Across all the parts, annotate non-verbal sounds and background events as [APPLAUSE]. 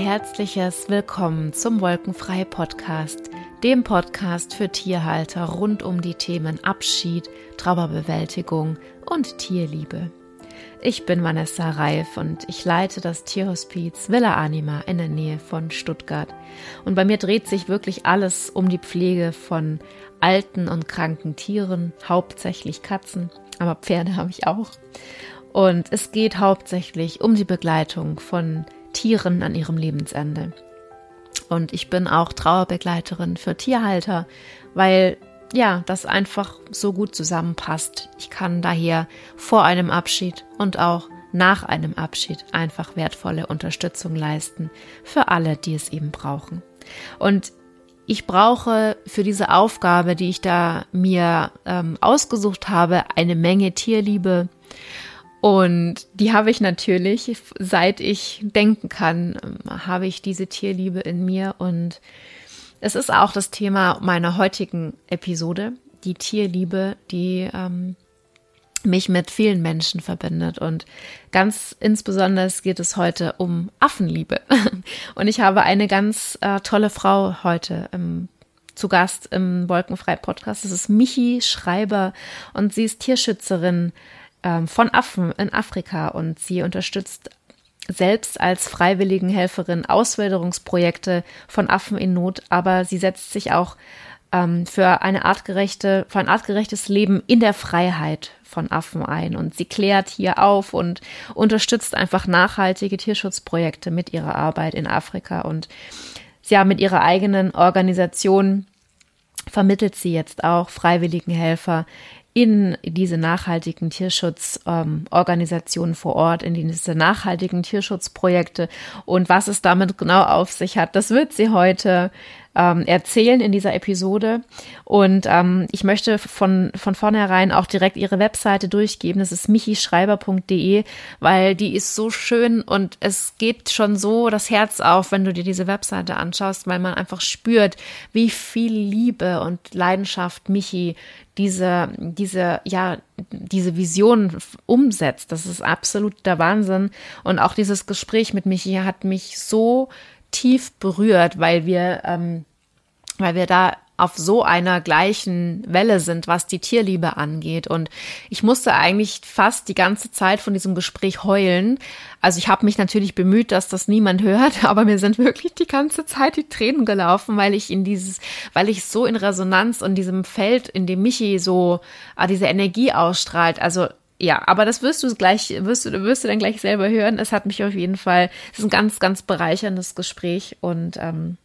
herzliches Willkommen zum Wolkenfrei Podcast, dem Podcast für Tierhalter rund um die Themen Abschied, Trauerbewältigung und Tierliebe. Ich bin Vanessa Reif und ich leite das Tierhospiz Villa Anima in der Nähe von Stuttgart. Und bei mir dreht sich wirklich alles um die Pflege von alten und kranken Tieren, hauptsächlich Katzen, aber Pferde habe ich auch. Und es geht hauptsächlich um die Begleitung von Tieren an ihrem Lebensende. Und ich bin auch Trauerbegleiterin für Tierhalter, weil ja, das einfach so gut zusammenpasst. Ich kann daher vor einem Abschied und auch nach einem Abschied einfach wertvolle Unterstützung leisten für alle, die es eben brauchen. Und ich brauche für diese Aufgabe, die ich da mir ähm, ausgesucht habe, eine Menge Tierliebe. Und die habe ich natürlich, seit ich denken kann, ähm, habe ich diese Tierliebe in mir. Und es ist auch das Thema meiner heutigen Episode, die Tierliebe, die ähm, mich mit vielen Menschen verbindet. Und ganz insbesondere geht es heute um Affenliebe. [LAUGHS] Und ich habe eine ganz äh, tolle Frau heute im, zu Gast im Wolkenfrei Podcast. Das ist Michi Schreiber und sie ist Tierschützerin ähm, von Affen in Afrika und sie unterstützt selbst als Freiwilligenhelferin Auswilderungsprojekte von Affen in Not, aber sie setzt sich auch ähm, für eine artgerechte, für ein artgerechtes Leben in der Freiheit von Affen ein. Und sie klärt hier auf und unterstützt einfach nachhaltige Tierschutzprojekte mit ihrer Arbeit in Afrika. Und ja, mit ihrer eigenen Organisation vermittelt sie jetzt auch freiwilligen Helfer in diese nachhaltigen Tierschutzorganisationen ähm, vor Ort, in diese nachhaltigen Tierschutzprojekte. Und was es damit genau auf sich hat, das wird sie heute ähm, erzählen in dieser Episode. Und ähm, ich möchte von, von vornherein auch direkt ihre Webseite durchgeben. Das ist michischreiber.de, weil die ist so schön und es geht schon so das Herz auf, wenn du dir diese Webseite anschaust, weil man einfach spürt, wie viel Liebe und Leidenschaft Michi diese, diese, ja, diese Vision umsetzt. Das ist absolut der Wahnsinn. Und auch dieses Gespräch mit Michi hat mich so tief berührt, weil wir, ähm, weil wir da auf so einer gleichen Welle sind, was die Tierliebe angeht. Und ich musste eigentlich fast die ganze Zeit von diesem Gespräch heulen. Also ich habe mich natürlich bemüht, dass das niemand hört, [LAUGHS] aber mir sind wirklich die ganze Zeit die Tränen gelaufen, weil ich in dieses, weil ich so in Resonanz und diesem Feld, in dem Michi so ah, diese Energie ausstrahlt. Also ja, aber das wirst du gleich, wirst du, wirst du dann gleich selber hören. Es hat mich auf jeden Fall, es ist ein ganz, ganz bereicherndes Gespräch und ähm,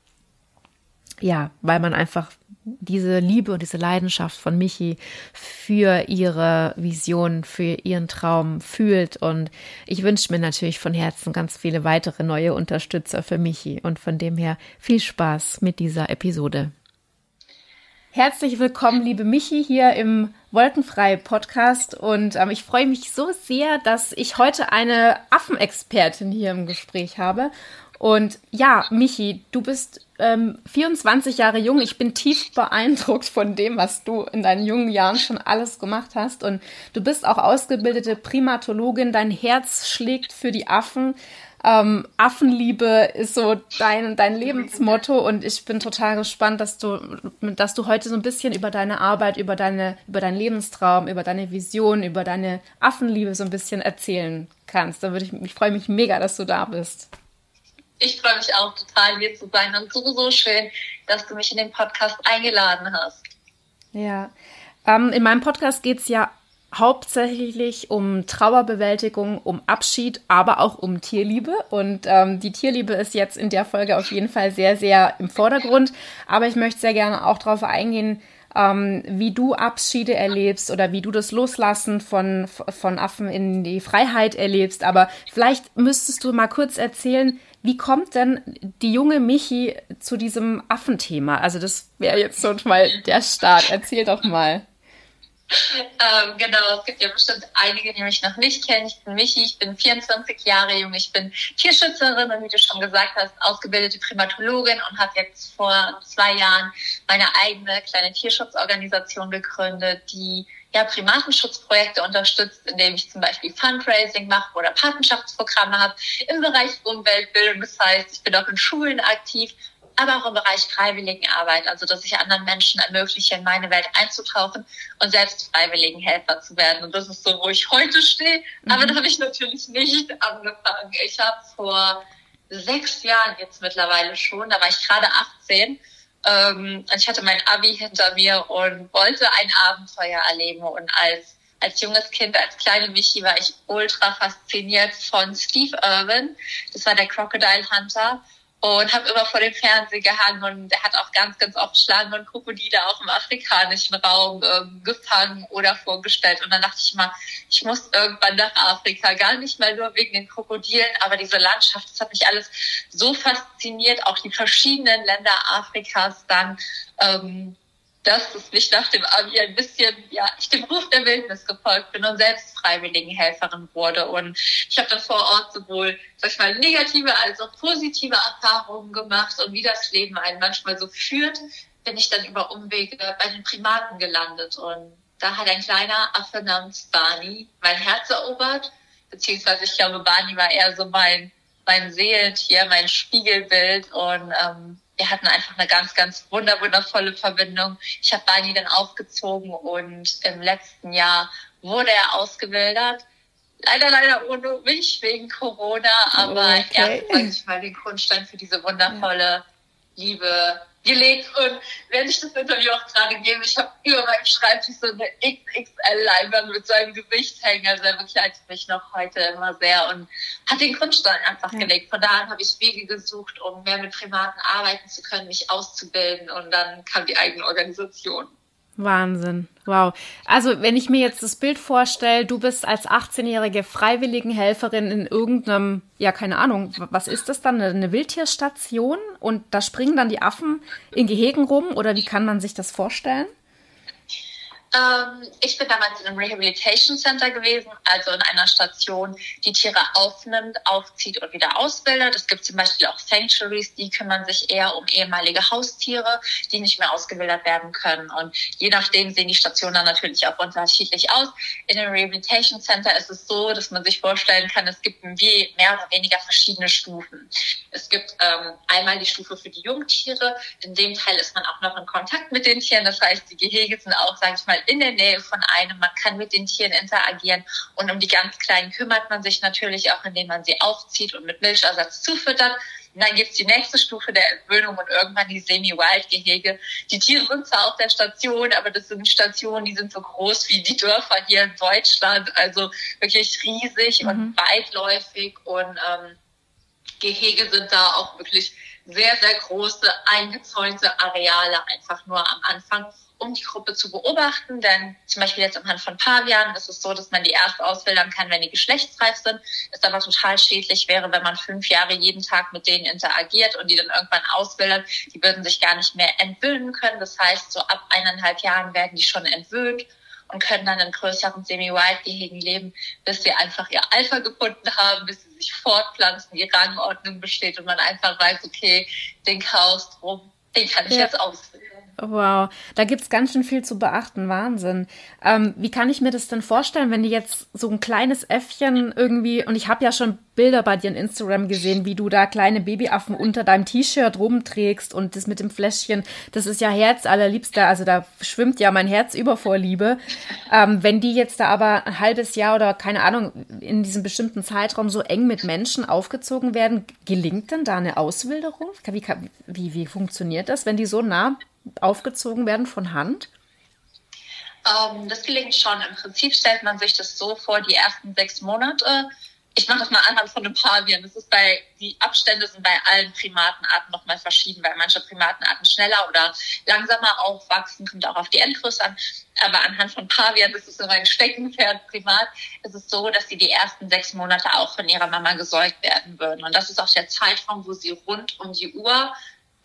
ja, weil man einfach diese Liebe und diese Leidenschaft von Michi für ihre Vision, für ihren Traum fühlt. Und ich wünsche mir natürlich von Herzen ganz viele weitere neue Unterstützer für Michi. Und von dem her viel Spaß mit dieser Episode. Herzlich willkommen, liebe Michi, hier im Wolkenfrei Podcast. Und ähm, ich freue mich so sehr, dass ich heute eine Affenexpertin hier im Gespräch habe. Und ja, Michi, du bist ähm, 24 Jahre jung. Ich bin tief beeindruckt von dem, was du in deinen jungen Jahren schon alles gemacht hast. Und du bist auch ausgebildete Primatologin. Dein Herz schlägt für die Affen. Ähm, Affenliebe ist so dein, dein Lebensmotto und ich bin total gespannt, dass du, dass du heute so ein bisschen über deine Arbeit, über deine, über deinen Lebenstraum, über deine Vision, über deine Affenliebe so ein bisschen erzählen kannst. Da würde ich, ich freue mich mega, dass du da bist. Ich freue mich auch total, hier zu sein und so, so schön, dass du mich in den Podcast eingeladen hast. Ja, ähm, in meinem Podcast geht es ja hauptsächlich um Trauerbewältigung, um Abschied, aber auch um Tierliebe. Und ähm, die Tierliebe ist jetzt in der Folge auf jeden Fall sehr, sehr im Vordergrund. Aber ich möchte sehr gerne auch darauf eingehen, ähm, wie du Abschiede erlebst oder wie du das Loslassen von, von Affen in die Freiheit erlebst. Aber vielleicht müsstest du mal kurz erzählen, wie kommt denn die junge Michi zu diesem Affenthema? Also das wäre jetzt so mal der Start. Erzähl doch mal. Ähm, genau, es gibt ja bestimmt einige, die mich noch nicht kennen. Ich bin Michi, ich bin 24 Jahre jung, ich bin Tierschützerin und wie du schon gesagt hast, ausgebildete Primatologin und habe jetzt vor zwei Jahren meine eigene kleine Tierschutzorganisation gegründet, die ja, Primatenschutzprojekte unterstützt, indem ich zum Beispiel Fundraising mache oder Patenschaftsprogramme habe im Bereich Umweltbildung. Das heißt, ich bin auch in Schulen aktiv, aber auch im Bereich Freiwilligenarbeit, also dass ich anderen Menschen ermögliche, in meine Welt einzutauchen und selbst Freiwilligenhelfer zu werden. Und das ist so, wo ich heute stehe. Mhm. Aber da habe ich natürlich nicht angefangen. Ich habe vor sechs Jahren jetzt mittlerweile schon, da war ich gerade 18, ähm, ich hatte mein Abi hinter mir und wollte ein Abenteuer erleben und als als junges Kind, als kleine Michi war ich ultra fasziniert von Steve Irwin. Das war der Crocodile Hunter und habe immer vor dem Fernseher gehangen und er hat auch ganz, ganz oft Schlangen und Krokodile auch im afrikanischen Raum ähm, gefangen oder vorgestellt. Und dann dachte ich mal, ich muss irgendwann nach Afrika, gar nicht mal nur wegen den Krokodilen, aber diese Landschaft, das hat mich alles so fasziniert, auch die verschiedenen Länder Afrikas dann. Ähm, dass es mich nach dem Abi ein bisschen, ja, ich dem Ruf der Wildnis gefolgt bin und selbst Freiwilligenhelferin wurde. Und ich habe dann vor Ort sowohl, sag ich mal, negative als auch positive Erfahrungen gemacht und wie das Leben einen manchmal so führt, bin ich dann über Umwege bei den Primaten gelandet. Und da hat ein kleiner Affe namens Barney mein Herz erobert, beziehungsweise ich glaube, Barney war eher so mein, mein Seelentier, mein Spiegelbild und ähm, wir hatten einfach eine ganz, ganz wunder, wundervolle Verbindung. Ich habe Barney dann aufgezogen und im letzten Jahr wurde er ausgewildert. Leider, leider ohne mich wegen Corona, aber okay. er hat, ich mal, den Grundstein für diese wundervolle Liebe gelegt und während ich das Interview auch gerade gebe, ich habe über meinem Schreibtisch so eine XXL-Leinwand mit seinem Gesicht hängen. Also er begleitet mich noch heute immer sehr und hat den Grundstein einfach ja. gelegt. Von da an habe ich Wege gesucht, um mehr mit Primaten arbeiten zu können, mich auszubilden und dann kam die eigene Organisation. Wahnsinn. Wow. Also, wenn ich mir jetzt das Bild vorstelle, du bist als 18-jährige Freiwilligenhelferin in irgendeinem, ja, keine Ahnung, was ist das dann? Eine Wildtierstation? Und da springen dann die Affen in Gehegen rum? Oder wie kann man sich das vorstellen? Ähm, ich bin damals in einem Rehabilitation Center gewesen, also in einer Station, die Tiere aufnimmt, aufzieht und wieder ausbildet. Es gibt zum Beispiel auch Sanctuaries, die kümmern sich eher um ehemalige Haustiere, die nicht mehr ausgebildet werden können. Und je nachdem sehen die Stationen dann natürlich auch unterschiedlich aus. In einem Rehabilitation Center ist es so, dass man sich vorstellen kann, es gibt mehr oder weniger verschiedene Stufen. Es gibt ähm, einmal die Stufe für die Jungtiere. In dem Teil ist man auch noch in Kontakt mit den Tieren. Das heißt, die Gehege sind auch, sage ich mal, in der Nähe von einem. Man kann mit den Tieren interagieren. Und um die ganz Kleinen kümmert man sich natürlich auch, indem man sie aufzieht und mit Milchersatz zufüttert. Und dann gibt's die nächste Stufe der Entwöhnung und irgendwann die Semi-Wild-Gehege. Die Tiere sind zwar auf der Station, aber das sind Stationen, die sind so groß wie die Dörfer hier in Deutschland. Also wirklich riesig mhm. und weitläufig und ähm, Gehege sind da auch wirklich sehr, sehr große eingezäunte Areale einfach nur am Anfang um die Gruppe zu beobachten. Denn zum Beispiel jetzt anhand von Pavianen ist es so, dass man die erst auswildern kann, wenn die geschlechtsreif sind. Es aber total schädlich wäre, wenn man fünf Jahre jeden Tag mit denen interagiert und die dann irgendwann auswildern. Die würden sich gar nicht mehr entwöhnen können. Das heißt, so ab eineinhalb Jahren werden die schon entwöhnt und können dann in größeren Semi-Wild-Gehegen leben, bis sie einfach ihr Alpha gefunden haben, bis sie sich fortpflanzen, die Rangordnung besteht und man einfach weiß, okay, den Chaos drum, den kann ich ja. jetzt auswählen. Wow, da gibt's ganz schön viel zu beachten. Wahnsinn. Ähm, wie kann ich mir das denn vorstellen, wenn die jetzt so ein kleines Äffchen irgendwie, und ich habe ja schon Bilder bei dir in Instagram gesehen, wie du da kleine Babyaffen unter deinem T-Shirt rumträgst und das mit dem Fläschchen, das ist ja Herz allerliebster, also da schwimmt ja mein Herz über vor Liebe. Ähm, wenn die jetzt da aber ein halbes Jahr oder keine Ahnung, in diesem bestimmten Zeitraum so eng mit Menschen aufgezogen werden, gelingt denn da eine Auswilderung? Wie, wie, wie funktioniert das, wenn die so nah aufgezogen werden von Hand? Ähm, das gelingt schon. Im Prinzip stellt man sich das so vor, die ersten sechs Monate. Ich mache das mal anhand von einem Pavian. Das ist bei, die Abstände sind bei allen Primatenarten nochmal verschieden, weil manche Primatenarten schneller oder langsamer aufwachsen, kommt auch auf die Endgröße an. Aber anhand von Pavian, das ist so mein Steckenpferd Primat, ist es so, dass sie die ersten sechs Monate auch von ihrer Mama gesäugt werden würden. Und das ist auch der Zeitraum, wo sie rund um die Uhr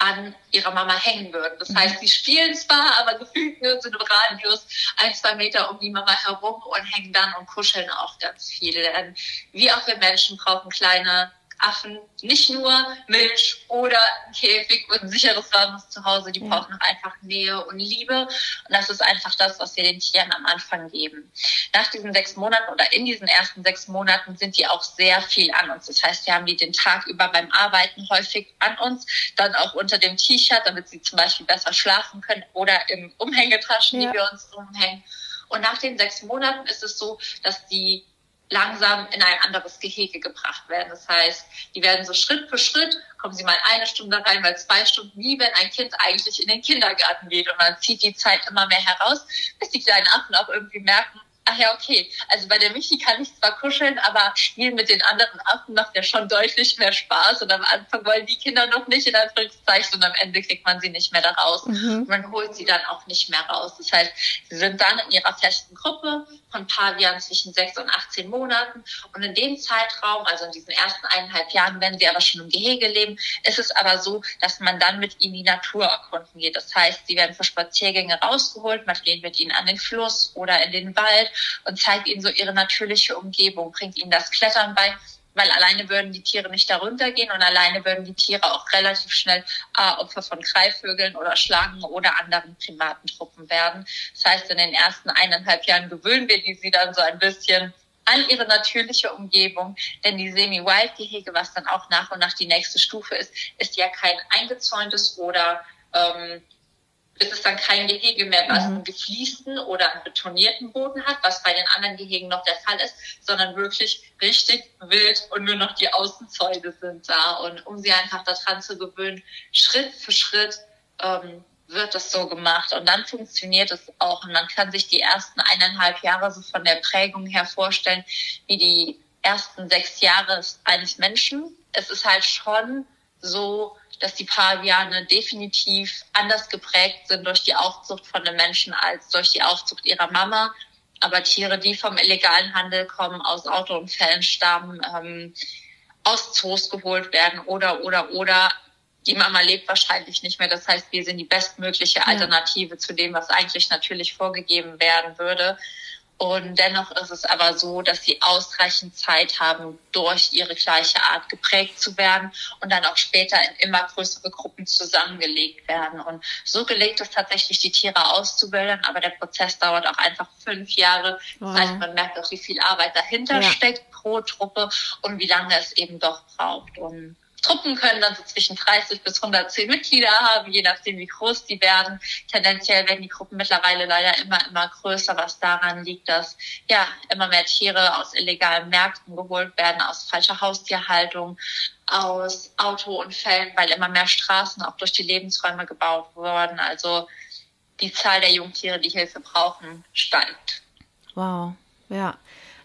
an ihrer Mama hängen würden. Das heißt, sie spielen zwar, aber gefühlt nur so im Radius ein, zwei Meter um die Mama herum und hängen dann und kuscheln auch ganz viel. Denn wie auch wir Menschen brauchen kleine Affen nicht nur Milch oder ein Käfig und ein sicheres warmes Zuhause, die ja. brauchen einfach Nähe und Liebe. Und das ist einfach das, was wir den Tieren am Anfang geben. Nach diesen sechs Monaten oder in diesen ersten sechs Monaten sind die auch sehr viel an uns. Das heißt, wir haben die den Tag über beim Arbeiten häufig an uns, dann auch unter dem T-Shirt, damit sie zum Beispiel besser schlafen können oder im Umhängetaschen, ja. die wir uns umhängen. Und nach den sechs Monaten ist es so, dass die langsam in ein anderes Gehege gebracht werden. Das heißt, die werden so Schritt für Schritt, kommen sie mal eine Stunde rein, mal zwei Stunden, wie wenn ein Kind eigentlich in den Kindergarten geht. Und man zieht die Zeit immer mehr heraus, bis die kleinen Affen auch irgendwie merken, ach ja, okay. Also bei der Michi kann ich zwar kuscheln, aber spielen mit den anderen Affen macht ja schon deutlich mehr Spaß. Und am Anfang wollen die Kinder noch nicht in Anführungszeichen und am Ende kriegt man sie nicht mehr da raus. Mhm. Man holt sie dann auch nicht mehr raus. Das heißt, sie sind dann in ihrer festen Gruppe von Pavian zwischen sechs und 18 Monaten. Und in dem Zeitraum, also in diesen ersten eineinhalb Jahren, wenn sie aber schon im Gehege leben, ist es aber so, dass man dann mit ihnen die Natur erkunden geht. Das heißt, sie werden für Spaziergänge rausgeholt, man geht mit ihnen an den Fluss oder in den Wald und zeigt ihnen so ihre natürliche Umgebung, bringt ihnen das Klettern bei, weil alleine würden die Tiere nicht darunter gehen und alleine würden die Tiere auch relativ schnell äh, Opfer von Greifvögeln oder Schlangen oder anderen Primatentruppen werden. Das heißt, in den ersten eineinhalb Jahren gewöhnen wir die sie dann so ein bisschen an ihre natürliche Umgebung, denn die Semi-Wild-Gehege, was dann auch nach und nach die nächste Stufe ist, ist ja kein eingezäuntes oder ähm, ist es dann kein Gehege mehr, was mhm. einen gefliesten oder einen betonierten Boden hat, was bei den anderen Gehegen noch der Fall ist, sondern wirklich richtig wild und nur noch die Außenzäune sind da. Und um sie einfach daran zu gewöhnen, Schritt für Schritt ähm, wird das so gemacht und dann funktioniert es auch und man kann sich die ersten eineinhalb Jahre so von der Prägung her vorstellen, wie die ersten sechs Jahre eines Menschen. Es ist halt schon so, dass die Paviane definitiv anders geprägt sind durch die Aufzucht von den Menschen als durch die Aufzucht ihrer Mama. Aber Tiere, die vom illegalen Handel kommen, aus Autounfällen stammen, ähm, aus Zoos geholt werden oder, oder, oder, die Mama lebt wahrscheinlich nicht mehr. Das heißt, wir sind die bestmögliche Alternative ja. zu dem, was eigentlich natürlich vorgegeben werden würde. Und dennoch ist es aber so, dass sie ausreichend Zeit haben, durch ihre gleiche Art geprägt zu werden und dann auch später in immer größere Gruppen zusammengelegt werden. Und so gelegt ist tatsächlich, die Tiere auszubilden, aber der Prozess dauert auch einfach fünf Jahre. Das heißt, man merkt auch, wie viel Arbeit dahinter ja. steckt pro Truppe und wie lange es eben doch braucht. Und Truppen können dann so zwischen 30 bis 110 Mitglieder haben, je nachdem wie groß die werden. Tendenziell werden die Gruppen mittlerweile leider immer, immer größer, was daran liegt, dass ja immer mehr Tiere aus illegalen Märkten geholt werden, aus falscher Haustierhaltung, aus Autounfällen, weil immer mehr Straßen auch durch die Lebensräume gebaut wurden. Also die Zahl der Jungtiere, die Hilfe brauchen, steigt. Wow, ja.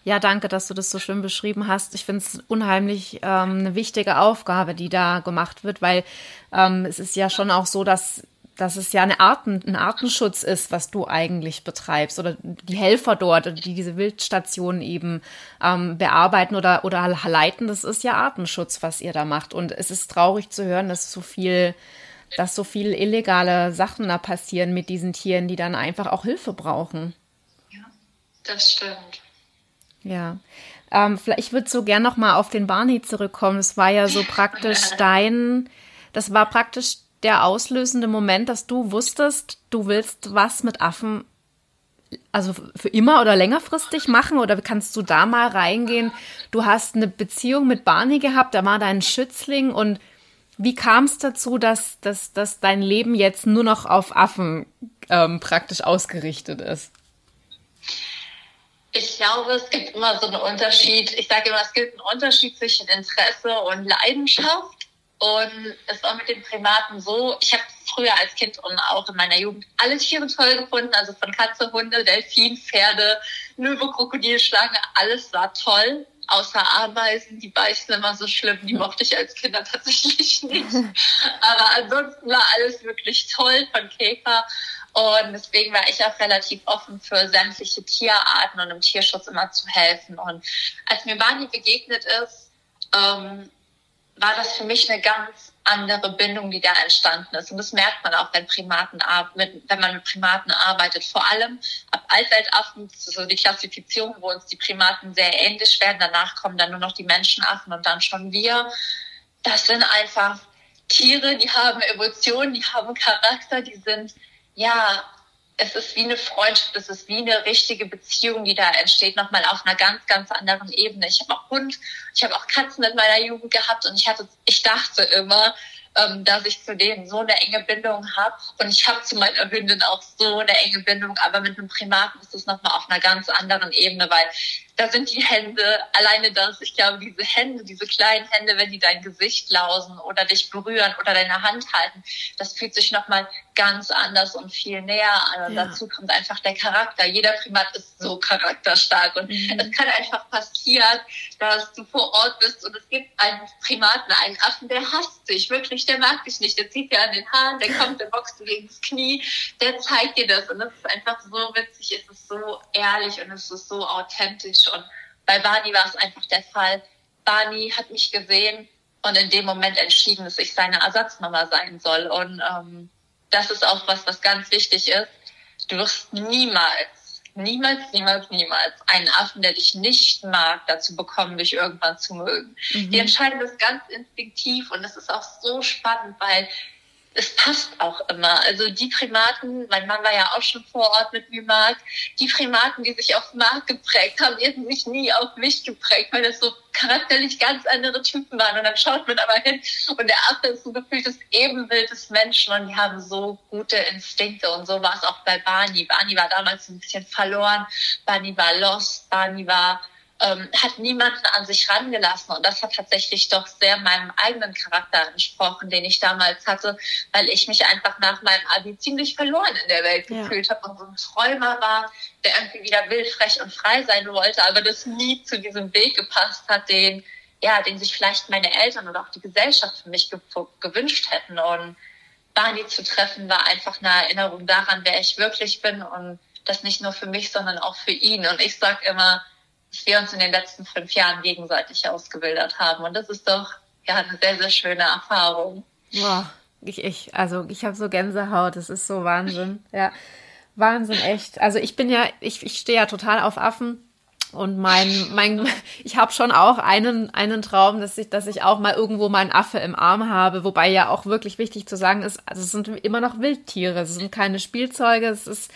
Ja, danke, dass du das so schön beschrieben hast. Ich finde es unheimlich ähm, eine wichtige Aufgabe, die da gemacht wird, weil ähm, es ist ja schon auch so, dass dass es ja eine Arten, ein Artenschutz ist, was du eigentlich betreibst oder die Helfer dort, die diese Wildstationen eben ähm, bearbeiten oder, oder leiten, das ist ja Artenschutz, was ihr da macht. Und es ist traurig zu hören, dass so viel, dass so viel illegale Sachen da passieren mit diesen Tieren, die dann einfach auch Hilfe brauchen. Ja, das stimmt. Ja. Ähm, ich würde so gern noch mal auf den Barney zurückkommen. Es war ja so praktisch [LAUGHS] dein, das war praktisch der auslösende Moment, dass du wusstest, du willst was mit Affen, also für immer oder längerfristig machen? Oder kannst du da mal reingehen? Du hast eine Beziehung mit Barney gehabt, da war dein Schützling und wie kam es dazu, dass, dass, dass dein Leben jetzt nur noch auf Affen ähm, praktisch ausgerichtet ist? Ich glaube, es gibt immer so einen Unterschied. Ich sage immer, es gibt einen Unterschied zwischen Interesse und Leidenschaft. Und es war mit den Primaten so, ich habe früher als Kind und auch in meiner Jugend alle Tiere toll gefunden, also von Katze, Hunde, Delfin, Pferde, Löwe, Krokodil, Schlange, alles war toll, außer Ameisen, die beißen immer so schlimm, die mochte ich als Kinder tatsächlich nicht. [LAUGHS] Aber ansonsten war alles wirklich toll, von Käfer und deswegen war ich auch relativ offen für sämtliche Tierarten und im Tierschutz immer zu helfen. Und als mir Barney begegnet ist, ähm, war das für mich eine ganz andere Bindung, die da entstanden ist. Und das merkt man auch, wenn Primaten wenn man mit Primaten arbeitet. Vor allem ab Altweltaffen, so die Klassifizierung, wo uns die Primaten sehr ähnlich werden. Danach kommen dann nur noch die Menschenaffen und dann schon wir. Das sind einfach Tiere, die haben Emotionen, die haben Charakter, die sind ja es ist wie eine Freundschaft, es ist wie eine richtige Beziehung, die da entsteht, nochmal auf einer ganz, ganz anderen Ebene. Ich habe auch Hund, ich habe auch Katzen in meiner Jugend gehabt und ich hatte, ich dachte immer, ähm, dass ich zu denen so eine enge Bindung habe. Und ich habe zu meiner Hündin auch so eine enge Bindung, aber mit einem Primaten ist es nochmal auf einer ganz anderen Ebene, weil da sind die Hände, alleine das, ich glaube, diese Hände, diese kleinen Hände, wenn die dein Gesicht lausen oder dich berühren oder deine Hand halten, das fühlt sich nochmal ganz anders und viel näher an. Und ja. dazu kommt einfach der Charakter. Jeder Primat ist so charakterstark und mhm. es kann einfach passieren, dass du vor Ort bist und es gibt einen Primaten, einen Affen, der hasst dich, wirklich, der mag dich nicht, der zieht dir an den Haaren, der kommt, der boxt dir gegen das Knie, der zeigt dir das und das ist einfach so witzig, es ist so ehrlich und es ist so authentisch und bei Barney war es einfach der Fall. Barney hat mich gesehen und in dem Moment entschieden, dass ich seine Ersatzmama sein soll. Und ähm, das ist auch was, was ganz wichtig ist. Du wirst niemals, niemals, niemals, niemals einen Affen, der dich nicht mag, dazu bekommen, dich irgendwann zu mögen. Mhm. Die entscheiden das ganz instinktiv und es ist auch so spannend, weil es passt auch immer. Also die Primaten, mein Mann war ja auch schon vor Ort mit mir Mark, die Primaten, die sich auf Mark geprägt haben, die haben sich nie auf mich geprägt, weil das so charakterlich ganz andere Typen waren. Und dann schaut man aber hin und der Affe ist ein gefühltes Ebenbild des Menschen und die haben so gute Instinkte und so war es auch bei Barney. Barney war damals ein bisschen verloren, Barney war lost, Barney war ähm, hat niemanden an sich rangelassen. Und das hat tatsächlich doch sehr meinem eigenen Charakter entsprochen, den ich damals hatte, weil ich mich einfach nach meinem Abi ziemlich verloren in der Welt ja. gefühlt habe und so ein Träumer war, der irgendwie wieder wild, frech und frei sein wollte, aber das nie zu diesem Weg gepasst hat, den, ja, den sich vielleicht meine Eltern oder auch die Gesellschaft für mich ge gewünscht hätten. Und Barney zu treffen war einfach eine Erinnerung daran, wer ich wirklich bin und das nicht nur für mich, sondern auch für ihn. Und ich sag immer, wir uns in den letzten fünf Jahren gegenseitig ausgebildet haben. Und das ist doch ja eine sehr, sehr schöne Erfahrung. Boah, ich, ich, also ich habe so Gänsehaut, das ist so Wahnsinn. Ja, Wahnsinn, echt. Also ich bin ja, ich, ich stehe ja total auf Affen. Und mein, mein, ich habe schon auch einen, einen Traum, dass ich, dass ich auch mal irgendwo meinen Affe im Arm habe, wobei ja auch wirklich wichtig zu sagen ist, also es sind immer noch Wildtiere, es sind keine Spielzeuge, es ist,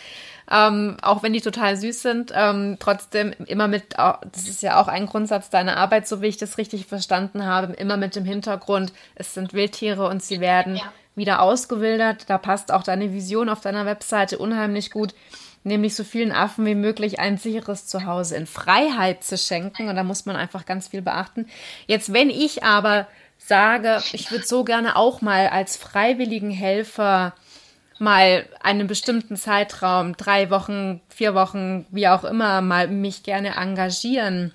ähm, auch wenn die total süß sind, ähm, trotzdem immer mit, das ist ja auch ein Grundsatz deiner Arbeit, so wie ich das richtig verstanden habe, immer mit dem Hintergrund, es sind Wildtiere und sie werden ja. wieder ausgewildert. Da passt auch deine Vision auf deiner Webseite unheimlich gut nämlich so vielen Affen wie möglich ein sicheres Zuhause in Freiheit zu schenken. Und da muss man einfach ganz viel beachten. Jetzt, wenn ich aber sage, ich würde so gerne auch mal als freiwilligen Helfer mal einen bestimmten Zeitraum, drei Wochen, vier Wochen, wie auch immer, mal mich gerne engagieren,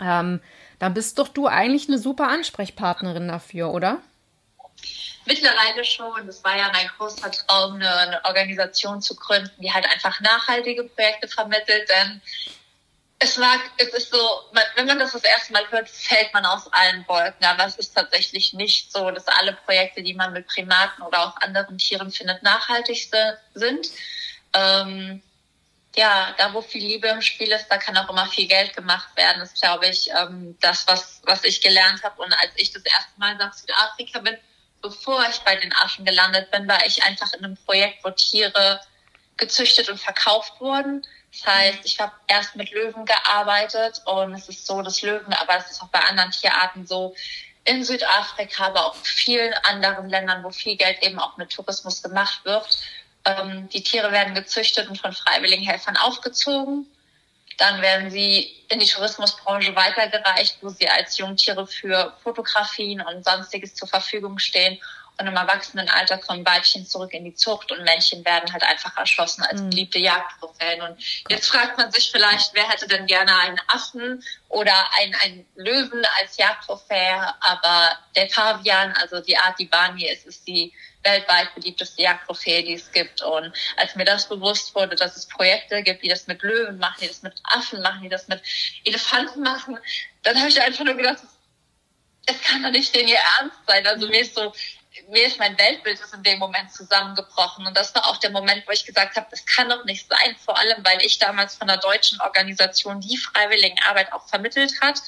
ähm, dann bist doch du eigentlich eine super Ansprechpartnerin dafür, oder? Mittlerweile schon. Das war ja mein großer Traum, eine Organisation zu gründen, die halt einfach nachhaltige Projekte vermittelt. Denn es mag, es ist so, wenn man das das erste Mal hört, fällt man aus allen Wolken. Aber es ist tatsächlich nicht so, dass alle Projekte, die man mit Primaten oder auch anderen Tieren findet, nachhaltig sind. Ähm, ja, da wo viel Liebe im Spiel ist, da kann auch immer viel Geld gemacht werden. Das ist, glaube ich, ähm, das, was, was ich gelernt habe. Und als ich das erste Mal nach Südafrika bin, bevor ich bei den Affen gelandet bin, war ich einfach in einem Projekt, wo Tiere gezüchtet und verkauft wurden das heißt, ich habe erst mit Löwen gearbeitet und es ist so, dass Löwen, aber es ist auch bei anderen Tierarten so, in Südafrika, aber auch in vielen anderen Ländern, wo viel Geld eben auch mit Tourismus gemacht wird. Ähm, die Tiere werden gezüchtet und von freiwilligen Helfern aufgezogen. Dann werden sie in die Tourismusbranche weitergereicht, wo sie als Jungtiere für Fotografien und sonstiges zur Verfügung stehen. Und im Erwachsenenalter kommen Weibchen zurück in die Zucht und Männchen werden halt einfach erschossen als mhm. beliebte Jagdtrophäen. Und jetzt fragt man sich vielleicht, wer hätte denn gerne einen Affen oder einen, einen Löwen als Jagdtrophäe? Aber der Pavian, also die Art, die Barney ist, ist die weltweit beliebteste Jagdtrophäe, die es gibt. Und als mir das bewusst wurde, dass es Projekte gibt, die das mit Löwen machen, die das mit Affen machen, die das mit Elefanten machen, dann habe ich einfach nur gedacht, es kann doch nicht denn ihr Ernst sein. Also mir ist so mir ist mein Weltbild ist in dem Moment zusammengebrochen. Und das war auch der Moment, wo ich gesagt habe, das kann doch nicht sein. Vor allem, weil ich damals von der deutschen Organisation die Freiwilligenarbeit auch vermittelt hat,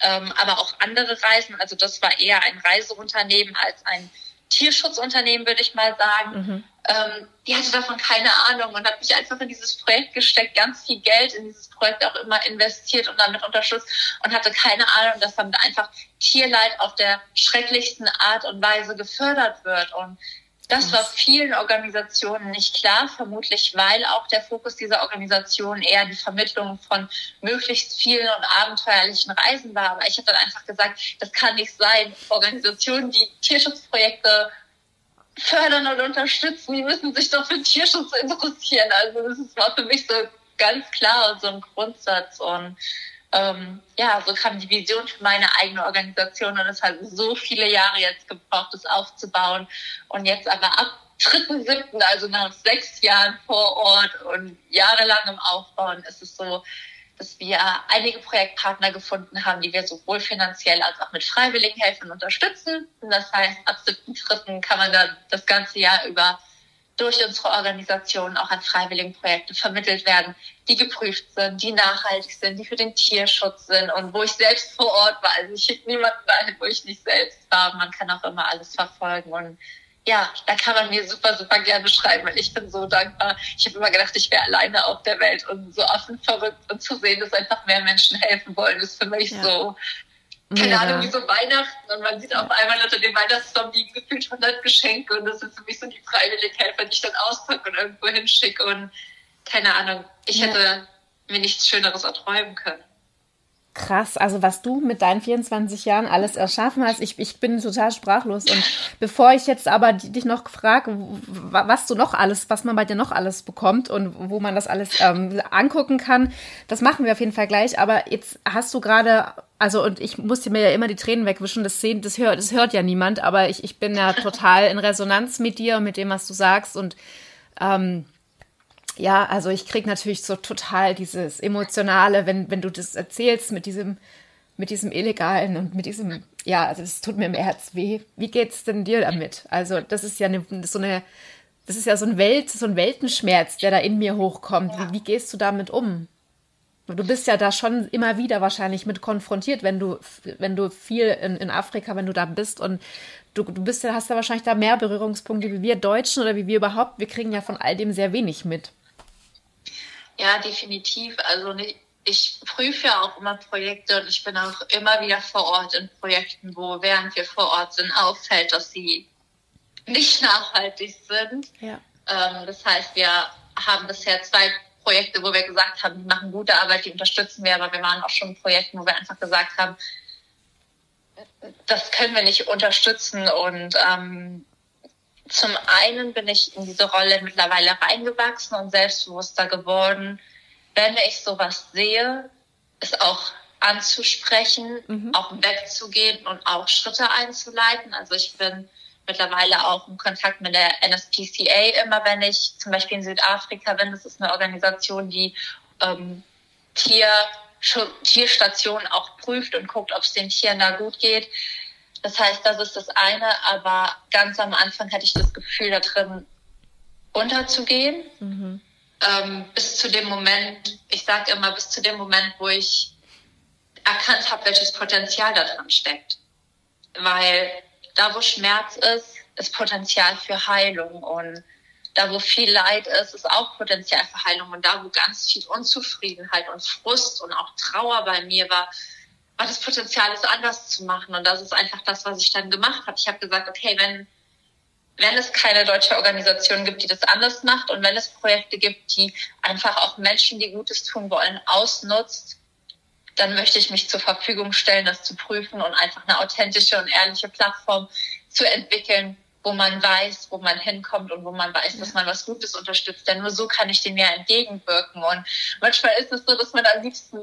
ähm, aber auch andere Reisen. Also das war eher ein Reiseunternehmen als ein Tierschutzunternehmen, würde ich mal sagen. Mhm. Ähm, die hatte davon keine Ahnung und hat mich einfach in dieses Projekt gesteckt, ganz viel Geld in dieses Projekt auch immer investiert und damit unterstützt und hatte keine Ahnung, dass damit einfach Tierleid auf der schrecklichsten Art und Weise gefördert wird. Und das war vielen Organisationen nicht klar, vermutlich weil auch der Fokus dieser Organisation eher die Vermittlung von möglichst vielen und abenteuerlichen Reisen war. Aber ich habe dann einfach gesagt, das kann nicht sein. Organisationen, die Tierschutzprojekte fördern und unterstützen, die müssen sich doch für Tierschutz interessieren. Also das war für mich so ganz klar und so ein Grundsatz. Und ähm, ja, so kam die Vision für meine eigene Organisation und es hat so viele Jahre jetzt gebraucht, das aufzubauen. Und jetzt aber ab 3.7., also nach sechs Jahren vor Ort und jahrelangem Aufbauen, ist es so, dass wir einige Projektpartner gefunden haben, die wir sowohl finanziell als auch mit freiwilligen Helfern unterstützen. Und das heißt, ab 7.3. kann man dann das ganze Jahr über durch unsere Organisation auch an freiwilligen Projekte vermittelt werden, die geprüft sind, die nachhaltig sind, die für den Tierschutz sind und wo ich selbst vor Ort war. Also ich schicke niemanden dahin, wo ich nicht selbst war. Man kann auch immer alles verfolgen und ja, da kann man mir super, super gerne schreiben, weil ich bin so dankbar. Ich habe immer gedacht, ich wäre alleine auf der Welt und so offen verrückt und zu sehen, dass einfach mehr Menschen helfen wollen, ist für mich ja. so keine ja. Ahnung, wie so Weihnachten und man sieht auf einmal unter dem Weihnachtsbaum liegen gefühlt 100 Geschenke und das sind für mich so die freiwilligen Helfer, die ich dann auspacke und irgendwo hinschicke und keine Ahnung, ich ja. hätte mir nichts Schöneres erträumen können. Krass, also was du mit deinen 24 Jahren alles erschaffen hast, ich, ich bin total sprachlos. Und bevor ich jetzt aber dich noch frage, was du noch alles, was man bei dir noch alles bekommt und wo man das alles ähm, angucken kann, das machen wir auf jeden Fall gleich. Aber jetzt hast du gerade, also und ich musste mir ja immer die Tränen wegwischen, das sehen, das hört, das hört ja niemand, aber ich, ich bin ja total in Resonanz mit dir und mit dem, was du sagst und ähm, ja, also ich krieg natürlich so total dieses Emotionale, wenn, wenn du das erzählst mit diesem, mit diesem Illegalen und mit diesem, ja, also es tut mir im Herz weh. Wie geht's denn dir damit? Also, das ist ja eine, so eine, das ist ja so ein Welt, so ein Weltenschmerz, der da in mir hochkommt. Wie, wie gehst du damit um? Du bist ja da schon immer wieder wahrscheinlich mit konfrontiert, wenn du, wenn du viel in, in Afrika, wenn du da bist und du, du bist ja, hast ja wahrscheinlich da mehr Berührungspunkte wie wir Deutschen oder wie wir überhaupt. Wir kriegen ja von all dem sehr wenig mit. Ja, definitiv. Also ich prüfe ja auch immer Projekte und ich bin auch immer wieder vor Ort in Projekten, wo während wir vor Ort sind, auffällt, dass sie nicht [LAUGHS] nachhaltig sind. Ja. Ähm, das heißt, wir haben bisher zwei Projekte, wo wir gesagt haben, die machen gute Arbeit, die unterstützen wir, aber wir waren auch schon in Projekten, wo wir einfach gesagt haben, das können wir nicht unterstützen und ähm, zum einen bin ich in diese Rolle mittlerweile reingewachsen und selbstbewusster geworden. Wenn ich sowas sehe, es auch anzusprechen, mhm. auch wegzugehen und auch Schritte einzuleiten. Also ich bin mittlerweile auch in Kontakt mit der NSPCA, immer wenn ich zum Beispiel in Südafrika bin. Das ist eine Organisation, die ähm, Tier, Tierstationen auch prüft und guckt, ob es den Tieren da gut geht. Das heißt, das ist das eine, aber ganz am Anfang hatte ich das Gefühl, da drin unterzugehen. Mhm. Ähm, bis zu dem Moment, ich sage immer, bis zu dem Moment, wo ich erkannt habe, welches Potenzial da drin steckt. Weil da, wo Schmerz ist, ist Potenzial für Heilung und da, wo viel Leid ist, ist auch Potenzial für Heilung und da, wo ganz viel Unzufriedenheit und Frust und auch Trauer bei mir war, war das Potenzial, es anders zu machen. Und das ist einfach das, was ich dann gemacht habe. Ich habe gesagt, okay, wenn, wenn es keine deutsche Organisation gibt, die das anders macht und wenn es Projekte gibt, die einfach auch Menschen, die Gutes tun wollen, ausnutzt, dann möchte ich mich zur Verfügung stellen, das zu prüfen und einfach eine authentische und ehrliche Plattform zu entwickeln, wo man weiß, wo man hinkommt und wo man weiß, dass man was Gutes unterstützt. Denn nur so kann ich dem ja entgegenwirken. Und manchmal ist es so, dass man am liebsten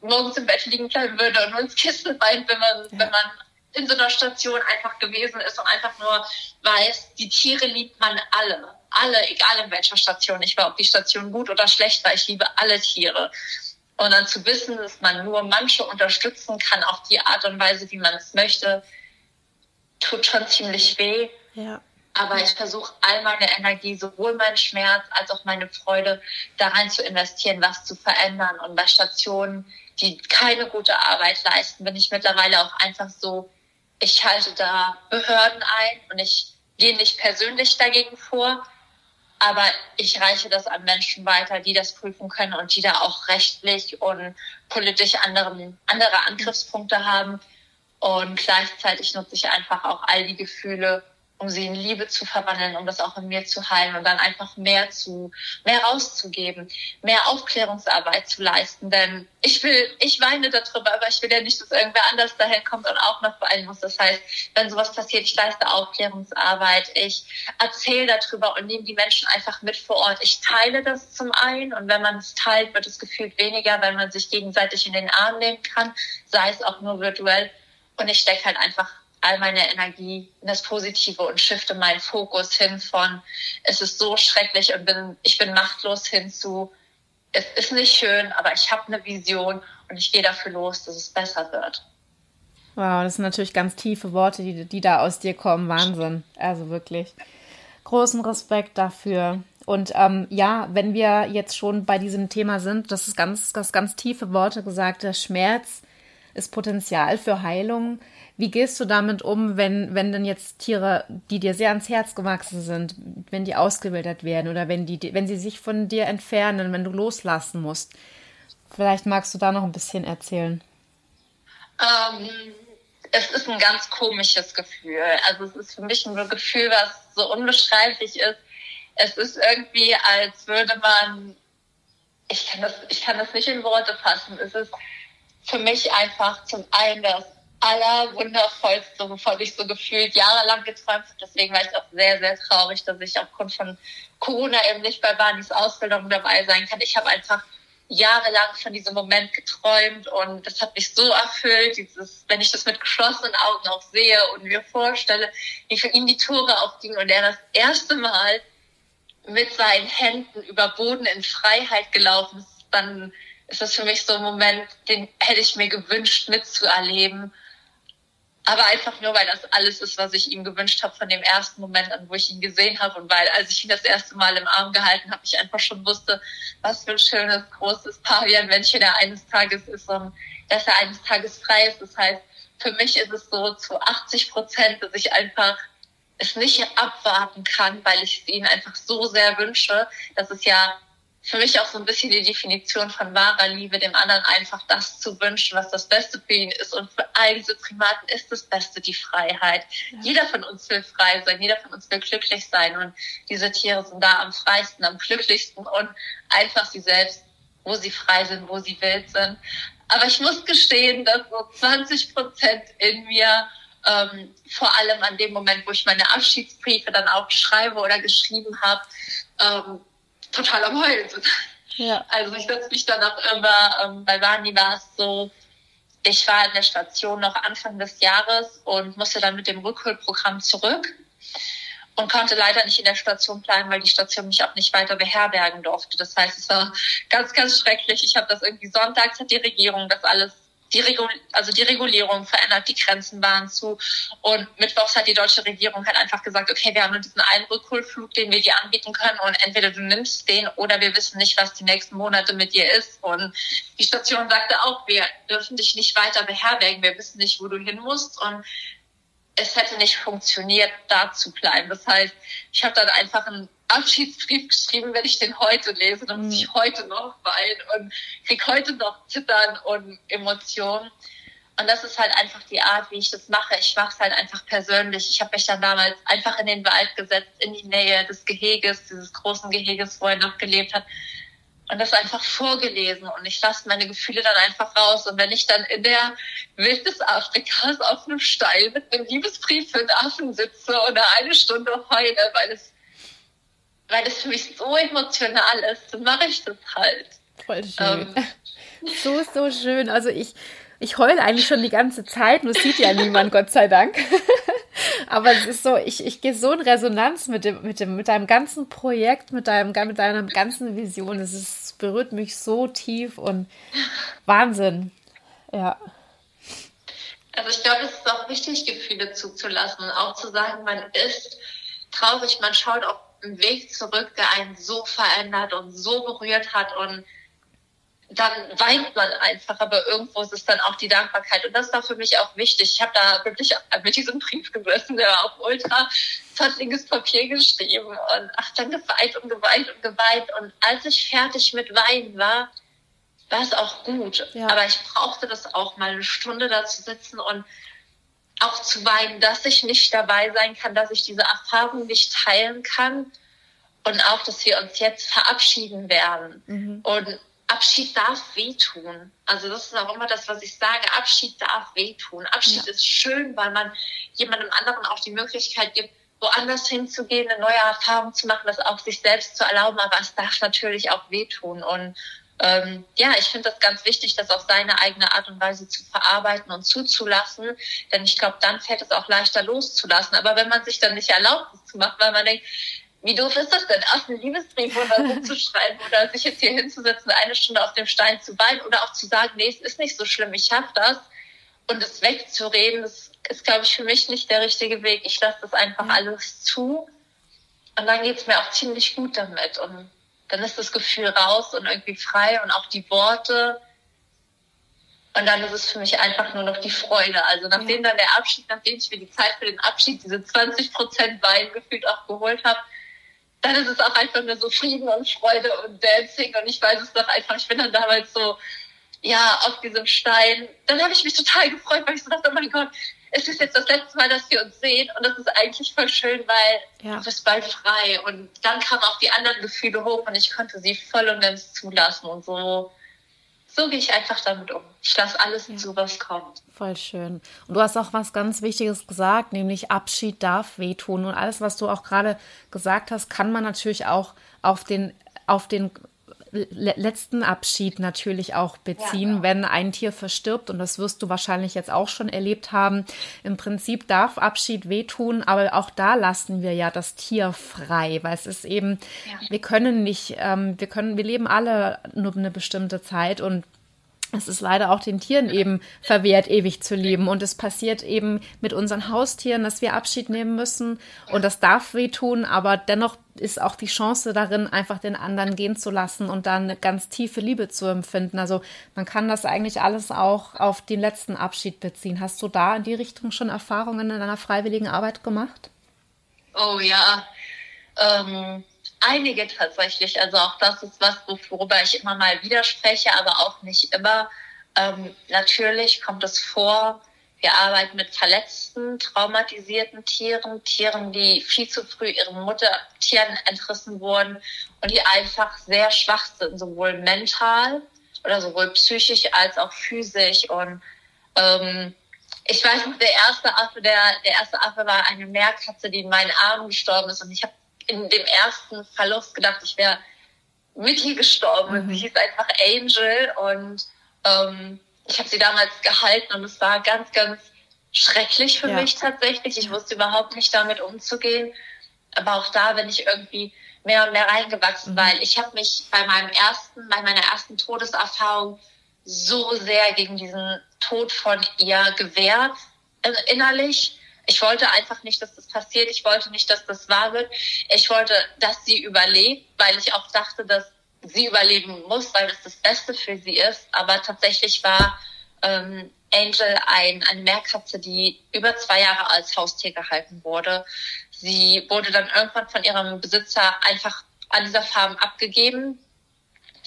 morgens im Bett liegen bleiben würde und nur ins Kissen weint, wenn man, ja. wenn man in so einer Station einfach gewesen ist und einfach nur weiß, die Tiere liebt man alle. Alle, egal in welcher Station ich war, ob die Station gut oder schlecht war, ich liebe alle Tiere. Und dann zu wissen, dass man nur manche unterstützen kann auf die Art und Weise, wie man es möchte, tut schon ziemlich weh. Ja. Aber ich versuche all meine Energie, sowohl meinen Schmerz als auch meine Freude, da rein zu investieren, was zu verändern. Und bei Stationen, die keine gute Arbeit leisten, bin ich mittlerweile auch einfach so, ich halte da Behörden ein und ich gehe nicht persönlich dagegen vor, aber ich reiche das an Menschen weiter, die das prüfen können und die da auch rechtlich und politisch anderen, andere Angriffspunkte haben. Und gleichzeitig nutze ich einfach auch all die Gefühle, um sie in Liebe zu verwandeln, um das auch in mir zu heilen und dann einfach mehr zu, mehr rauszugeben, mehr Aufklärungsarbeit zu leisten. Denn ich will, ich weine darüber, aber ich will ja nicht, dass irgendwer anders dahin kommt und auch noch weinen muss. Das heißt, wenn sowas passiert, ich leiste Aufklärungsarbeit, ich erzähle darüber und nehme die Menschen einfach mit vor Ort. Ich teile das zum einen und wenn man es teilt, wird es gefühlt weniger, weil man sich gegenseitig in den Arm nehmen kann, sei es auch nur virtuell. Und ich stecke halt einfach all meine Energie in das Positive und shifte meinen Fokus hin von, es ist so schrecklich und bin, ich bin machtlos hin zu, es ist nicht schön, aber ich habe eine Vision und ich gehe dafür los, dass es besser wird. Wow, das sind natürlich ganz tiefe Worte, die, die da aus dir kommen. Wahnsinn. Also wirklich. Großen Respekt dafür. Und ähm, ja, wenn wir jetzt schon bei diesem Thema sind, das ist ganz, das ganz tiefe Worte gesagt, der Schmerz ist Potenzial für Heilung. Wie gehst du damit um, wenn, wenn denn jetzt Tiere, die dir sehr ans Herz gewachsen sind, wenn die ausgewildert werden oder wenn, die, wenn sie sich von dir entfernen, wenn du loslassen musst? Vielleicht magst du da noch ein bisschen erzählen. Ähm, es ist ein ganz komisches Gefühl. Also es ist für mich ein Gefühl, was so unbeschreiblich ist. Es ist irgendwie, als würde man, ich kann das, ich kann das nicht in Worte fassen. Es ist für mich einfach zum einen das allerwundervollste, wovon ich so gefühlt jahrelang geträumt habe. Deswegen war ich auch sehr, sehr traurig, dass ich aufgrund von Corona eben nicht bei Barneys Ausbildung dabei sein kann. Ich habe einfach jahrelang von diesem Moment geträumt und das hat mich so erfüllt, dieses, wenn ich das mit geschlossenen Augen auch sehe und mir vorstelle, wie für ihn die Tore aufgingen und er das erste Mal mit seinen Händen über Boden in Freiheit gelaufen ist, dann ist das für mich so ein Moment, den hätte ich mir gewünscht mitzuerleben aber einfach nur, weil das alles ist, was ich ihm gewünscht habe von dem ersten Moment an, wo ich ihn gesehen habe und weil, als ich ihn das erste Mal im Arm gehalten habe, ich einfach schon wusste, was für ein schönes, großes Pavian-Männchen er eines Tages ist und dass er eines Tages frei ist. Das heißt, für mich ist es so zu 80 Prozent, dass ich einfach es nicht abwarten kann, weil ich es ihnen einfach so sehr wünsche. dass es ja für mich auch so ein bisschen die Definition von wahrer Liebe, dem anderen einfach das zu wünschen, was das Beste für ihn ist. Und für all diese Primaten ist das Beste die Freiheit. Ja. Jeder von uns will frei sein, jeder von uns will glücklich sein. Und diese Tiere sind da am freisten, am glücklichsten und einfach sie selbst, wo sie frei sind, wo sie wild sind. Aber ich muss gestehen, dass so 20 Prozent in mir ähm, vor allem an dem Moment, wo ich meine Abschiedsbriefe dann auch schreibe oder geschrieben habe, ähm, total am Heulen sind. Ja. Also ich setze mich dann auch immer, ähm, bei Vani war es so, ich war in der Station noch Anfang des Jahres und musste dann mit dem Rückholprogramm zurück und konnte leider nicht in der Station bleiben, weil die Station mich auch nicht weiter beherbergen durfte. Das heißt, es war ganz, ganz schrecklich. Ich habe das irgendwie sonntags hat die Regierung das alles die, Regul also die Regulierung verändert, die Grenzen waren zu. Und mittwochs hat die deutsche Regierung halt einfach gesagt, okay, wir haben nur diesen einen Rückholflug, den wir dir anbieten können und entweder du nimmst den oder wir wissen nicht, was die nächsten Monate mit dir ist. Und die Station sagte auch, wir dürfen dich nicht weiter beherbergen, wir wissen nicht, wo du hin musst. Und es hätte nicht funktioniert, da zu bleiben. Das heißt, ich habe dann einfach einen Abschiedsbrief geschrieben, wenn ich den heute lese, dann muss ich mhm. heute noch weinen und krieg heute noch Zittern und Emotionen. Und das ist halt einfach die Art, wie ich das mache. Ich mache es halt einfach persönlich. Ich habe mich dann damals einfach in den Wald gesetzt, in die Nähe des Geheges, dieses großen Geheges, wo er noch gelebt hat. Und das einfach vorgelesen und ich lasse meine Gefühle dann einfach raus. Und wenn ich dann in der des Afrikas auf einem Steil mit einem Liebesbrief für einen Affen sitze oder eine Stunde heule, weil es weil das für mich so emotional ist, dann mache ich das halt. Voll schön. Ähm. [LAUGHS] So, so schön. Also ich, ich heule eigentlich schon die ganze Zeit, nur sieht ja niemand, Gott sei Dank. [LAUGHS] Aber es ist so, ich, ich gehe so in Resonanz mit dem, mit dem, mit deinem ganzen Projekt, mit deinem, mit deiner ganzen Vision. Es ist, berührt mich so tief und Wahnsinn. Ja. Also ich glaube, es ist auch wichtig, Gefühle zuzulassen und auch zu sagen, man ist traurig, man schaut auf einen Weg zurück, der einen so verändert und so berührt hat und dann weint man einfach, aber irgendwo ist es dann auch die Dankbarkeit. Und das war für mich auch wichtig. Ich habe da wirklich mit diesem Brief gesessen, der war auf ultra zottliges Papier geschrieben und ach, dann geweint und geweint und geweint. Und als ich fertig mit Weinen war, war es auch gut. Ja. Aber ich brauchte das auch mal eine Stunde da zu sitzen und auch zu weinen, dass ich nicht dabei sein kann, dass ich diese Erfahrung nicht teilen kann und auch, dass wir uns jetzt verabschieden werden. Mhm. Und Abschied darf wehtun. Also das ist auch immer das, was ich sage. Abschied darf wehtun. Abschied ja. ist schön, weil man jemandem anderen auch die Möglichkeit gibt, woanders hinzugehen, eine neue Erfahrung zu machen, das auch sich selbst zu erlauben. Aber es darf natürlich auch wehtun. Und ähm, ja, ich finde das ganz wichtig, das auf seine eigene Art und Weise zu verarbeiten und zuzulassen. Denn ich glaube, dann fällt es auch leichter loszulassen. Aber wenn man sich dann nicht erlaubt, das zu machen, weil man denkt, wie doof ist das denn, auf einen Liebesbrief oder so [LAUGHS] zu schreiben oder sich jetzt hier hinzusetzen, eine Stunde auf dem Stein zu weinen oder auch zu sagen, nee, es ist nicht so schlimm, ich schaff das und es wegzureden, das ist, glaube ich, für mich nicht der richtige Weg. Ich lasse das einfach alles zu und dann geht's mir auch ziemlich gut damit und dann ist das Gefühl raus und irgendwie frei und auch die Worte und dann ist es für mich einfach nur noch die Freude. Also nachdem ja. dann der Abschied, nachdem ich mir die Zeit für den Abschied, diese 20 Prozent Wein gefühlt auch geholt habe, dann ist es auch einfach nur so Frieden und Freude und Dancing und ich weiß es doch einfach, ich bin dann damals so, ja, auf diesem Stein. Dann habe ich mich total gefreut, weil ich so dachte, oh mein Gott, es ist jetzt das letzte Mal, dass wir uns sehen und das ist eigentlich voll schön, weil ja. du bist bald frei und dann kamen auch die anderen Gefühle hoch und ich konnte sie voll und ganz zulassen und so so gehe ich einfach damit um. Ich lasse alles ja. zu, was kommt. Voll schön. Und du hast auch was ganz Wichtiges gesagt, nämlich Abschied darf wehtun. Und alles, was du auch gerade gesagt hast, kann man natürlich auch auf den, auf den letzten Abschied natürlich auch beziehen, ja. wenn ein Tier verstirbt. Und das wirst du wahrscheinlich jetzt auch schon erlebt haben. Im Prinzip darf Abschied wehtun, aber auch da lassen wir ja das Tier frei, weil es ist eben, ja. wir können nicht, ähm, wir können, wir leben alle nur eine bestimmte Zeit und es ist leider auch den Tieren eben verwehrt, ewig zu leben. Und es passiert eben mit unseren Haustieren, dass wir Abschied nehmen müssen. Und das darf wehtun, aber dennoch ist auch die Chance darin, einfach den anderen gehen zu lassen und dann eine ganz tiefe Liebe zu empfinden. Also man kann das eigentlich alles auch auf den letzten Abschied beziehen. Hast du da in die Richtung schon Erfahrungen in deiner freiwilligen Arbeit gemacht? Oh ja. Ähm einige tatsächlich. Also auch das ist was, worüber ich immer mal widerspreche, aber auch nicht immer. Ähm, natürlich kommt es vor, wir arbeiten mit verletzten, traumatisierten Tieren, Tieren, die viel zu früh ihren Muttertieren entrissen wurden und die einfach sehr schwach sind, sowohl mental oder sowohl psychisch als auch physisch. Und ähm, ich weiß noch, der erste Affe, der, der erste Affe war eine Meerkatze, die in meinen Armen gestorben ist. Und ich habe in dem ersten Verlust gedacht, ich wäre mit ihr gestorben. Mhm. Sie hieß einfach Angel und ähm, ich habe sie damals gehalten und es war ganz, ganz schrecklich für ja. mich tatsächlich. Ich wusste überhaupt nicht damit umzugehen. Aber auch da bin ich irgendwie mehr und mehr reingewachsen, mhm. weil ich habe mich bei meinem ersten, bei meiner ersten Todeserfahrung so sehr gegen diesen Tod von ihr gewehrt äh, innerlich ich wollte einfach nicht, dass das passiert. Ich wollte nicht, dass das wahr wird. Ich wollte, dass sie überlebt, weil ich auch dachte, dass sie überleben muss, weil das das Beste für sie ist. Aber tatsächlich war ähm, Angel ein, eine Meerkatze, die über zwei Jahre als Haustier gehalten wurde. Sie wurde dann irgendwann von ihrem Besitzer einfach an dieser Farm abgegeben.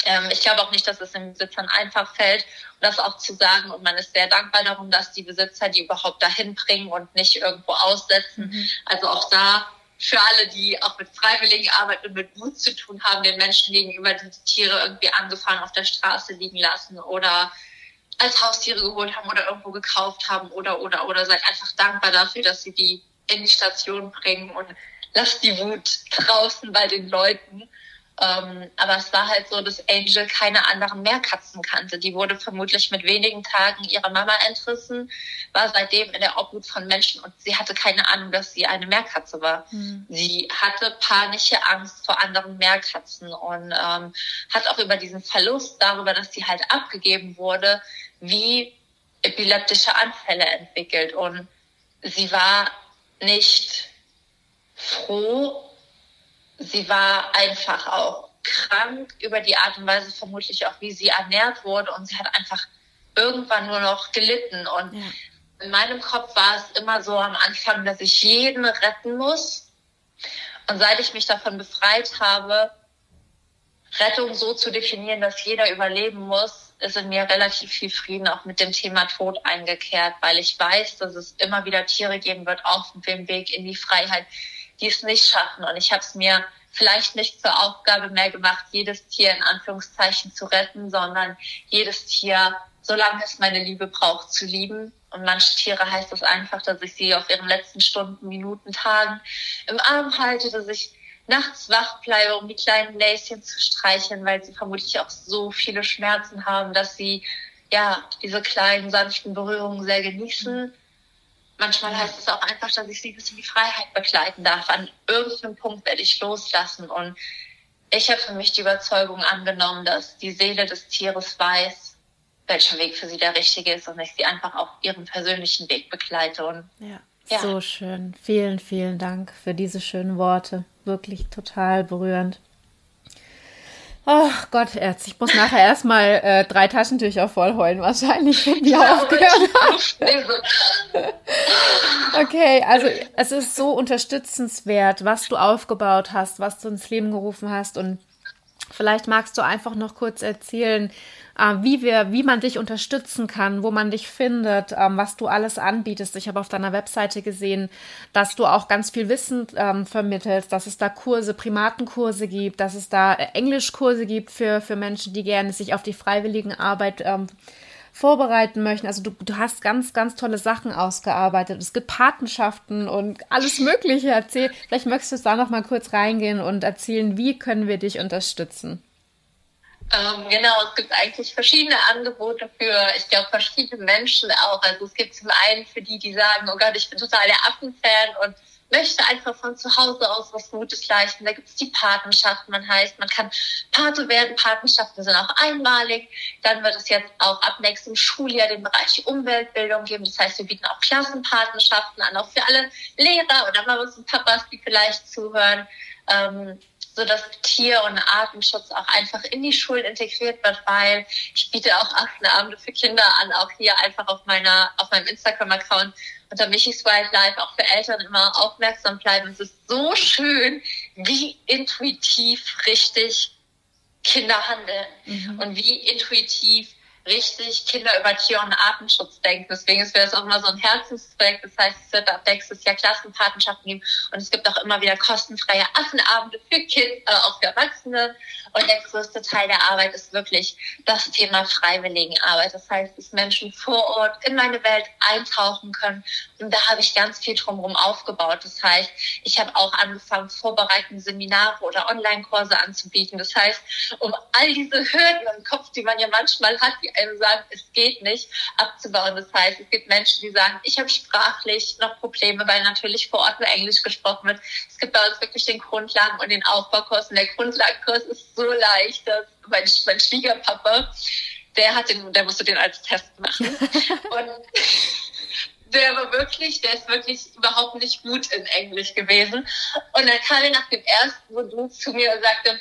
Ähm, ich glaube auch nicht, dass es den Besitzern einfach fällt das auch zu sagen. Und man ist sehr dankbar darum, dass die Besitzer die überhaupt dahin bringen und nicht irgendwo aussetzen. Mhm. Also auch da für alle, die auch mit freiwilligen Arbeit und mit Mut zu tun haben, den Menschen gegenüber, die, die Tiere irgendwie angefahren auf der Straße liegen lassen oder als Haustiere geholt haben oder irgendwo gekauft haben oder, oder, oder seid einfach dankbar dafür, dass sie die in die Station bringen und lasst die Wut draußen bei den Leuten. Ähm, aber es war halt so, dass Angel keine anderen Meerkatzen kannte. Die wurde vermutlich mit wenigen Tagen ihrer Mama entrissen, war seitdem in der Obhut von Menschen und sie hatte keine Ahnung, dass sie eine Meerkatze war. Mhm. Sie hatte panische Angst vor anderen Meerkatzen und ähm, hat auch über diesen Verlust, darüber, dass sie halt abgegeben wurde, wie epileptische Anfälle entwickelt und sie war nicht froh, sie war einfach auch krank über die Art und Weise vermutlich auch, wie sie ernährt wurde und sie hat einfach irgendwann nur noch gelitten. Und ja. in meinem Kopf war es immer so am Anfang, dass ich jeden retten muss. Und seit ich mich davon befreit habe, Rettung so zu definieren, dass jeder überleben muss, ist in mir relativ viel Frieden auch mit dem Thema Tod eingekehrt, weil ich weiß, dass es immer wieder Tiere geben wird auf dem Weg in die Freiheit, die es nicht schaffen. Und ich habe es mir vielleicht nicht zur Aufgabe mehr gemacht, jedes Tier in Anführungszeichen zu retten, sondern jedes Tier, solange es meine Liebe braucht, zu lieben. Und manche Tiere heißt das einfach, dass ich sie auf ihren letzten Stunden, Minuten, Tagen im Arm halte, dass ich nachts wach bleibe, um die kleinen Näschen zu streicheln, weil sie vermutlich auch so viele Schmerzen haben, dass sie ja diese kleinen sanften Berührungen sehr genießen. Manchmal heißt es auch einfach, dass ich sie bis in die Freiheit begleiten darf. An irgendeinem Punkt werde ich loslassen und ich habe für mich die Überzeugung angenommen, dass die Seele des Tieres weiß, welcher Weg für sie der richtige ist und ich sie einfach auf ihrem persönlichen Weg begleite. Und ja, ja. so schön. Vielen, vielen Dank für diese schönen Worte wirklich total berührend. Oh Gott, Erz, ich muss nachher erstmal äh, drei Taschentücher voll heulen, wahrscheinlich, wenn die ja, aufgehört haben. [LAUGHS] okay, also es ist so unterstützenswert, was du aufgebaut hast, was du ins Leben gerufen hast. Und vielleicht magst du einfach noch kurz erzählen, äh, wie wir, wie man dich unterstützen kann, wo man dich findet, ähm, was du alles anbietest. Ich habe auf deiner Webseite gesehen, dass du auch ganz viel Wissen ähm, vermittelst, dass es da Kurse, Primatenkurse gibt, dass es da äh, Englischkurse gibt für, für Menschen, die gerne sich auf die freiwilligen Arbeit ähm, vorbereiten möchten. Also du, du hast ganz, ganz tolle Sachen ausgearbeitet. Es gibt Patenschaften und alles Mögliche erzählt. Vielleicht möchtest du da noch mal kurz reingehen und erzählen, wie können wir dich unterstützen? Ähm, genau, es gibt eigentlich verschiedene Angebote für, ich glaube, verschiedene Menschen auch. Also es gibt zum einen für die, die sagen, oh Gott, ich bin total der Affenfan und möchte einfach von zu Hause aus was Gutes leisten. Da gibt es die Patenschaften. Man heißt, man kann Pate werden. Patenschaften sind auch einmalig. Dann wird es jetzt auch ab nächstem Schuljahr den Bereich Umweltbildung geben. Das heißt, wir bieten auch Klassenpatenschaften an, auch für alle Lehrer oder Mamas und Papas, die vielleicht zuhören. Ähm, so dass Tier- und Artenschutz auch einfach in die Schulen integriert wird, weil ich biete auch Affenabende für Kinder an, auch hier einfach auf meiner, auf meinem Instagram-Account unter Michis Wildlife auch für Eltern immer aufmerksam bleiben. Es ist so schön, wie intuitiv richtig Kinder handeln mhm. und wie intuitiv richtig Kinder über Tier- und Artenschutz denken. Deswegen ist das auch immer so ein Herzensprojekt. Das heißt, es wird ab nächstes Jahr Klassenpatenschaften geben und es gibt auch immer wieder kostenfreie Affenabende für Kinder, äh, auch für Erwachsene. Und der größte Teil der Arbeit ist wirklich das Thema Freiwilligenarbeit. Das heißt, dass Menschen vor Ort in meine Welt eintauchen können. Und da habe ich ganz viel drumherum aufgebaut. Das heißt, ich habe auch angefangen, vorbereitende Seminare oder Online-Kurse anzubieten. Das heißt, um all diese Hürden im Kopf, die man ja manchmal hat, die einem sagen, es geht nicht, abzubauen. Das heißt, es gibt Menschen, die sagen, ich habe sprachlich noch Probleme, weil natürlich vor Ort nur Englisch gesprochen wird. Es gibt bei uns wirklich den Grundlagen- und den Aufbaukurs. Und der Grundlagenkurs ist so leicht, dass mein, mein Schwiegerpapa, der hat den, der musste den als Test machen. [LAUGHS] und der war wirklich, der ist wirklich überhaupt nicht gut in Englisch gewesen. Und dann kam er nach dem ersten Modul zu mir und sagte,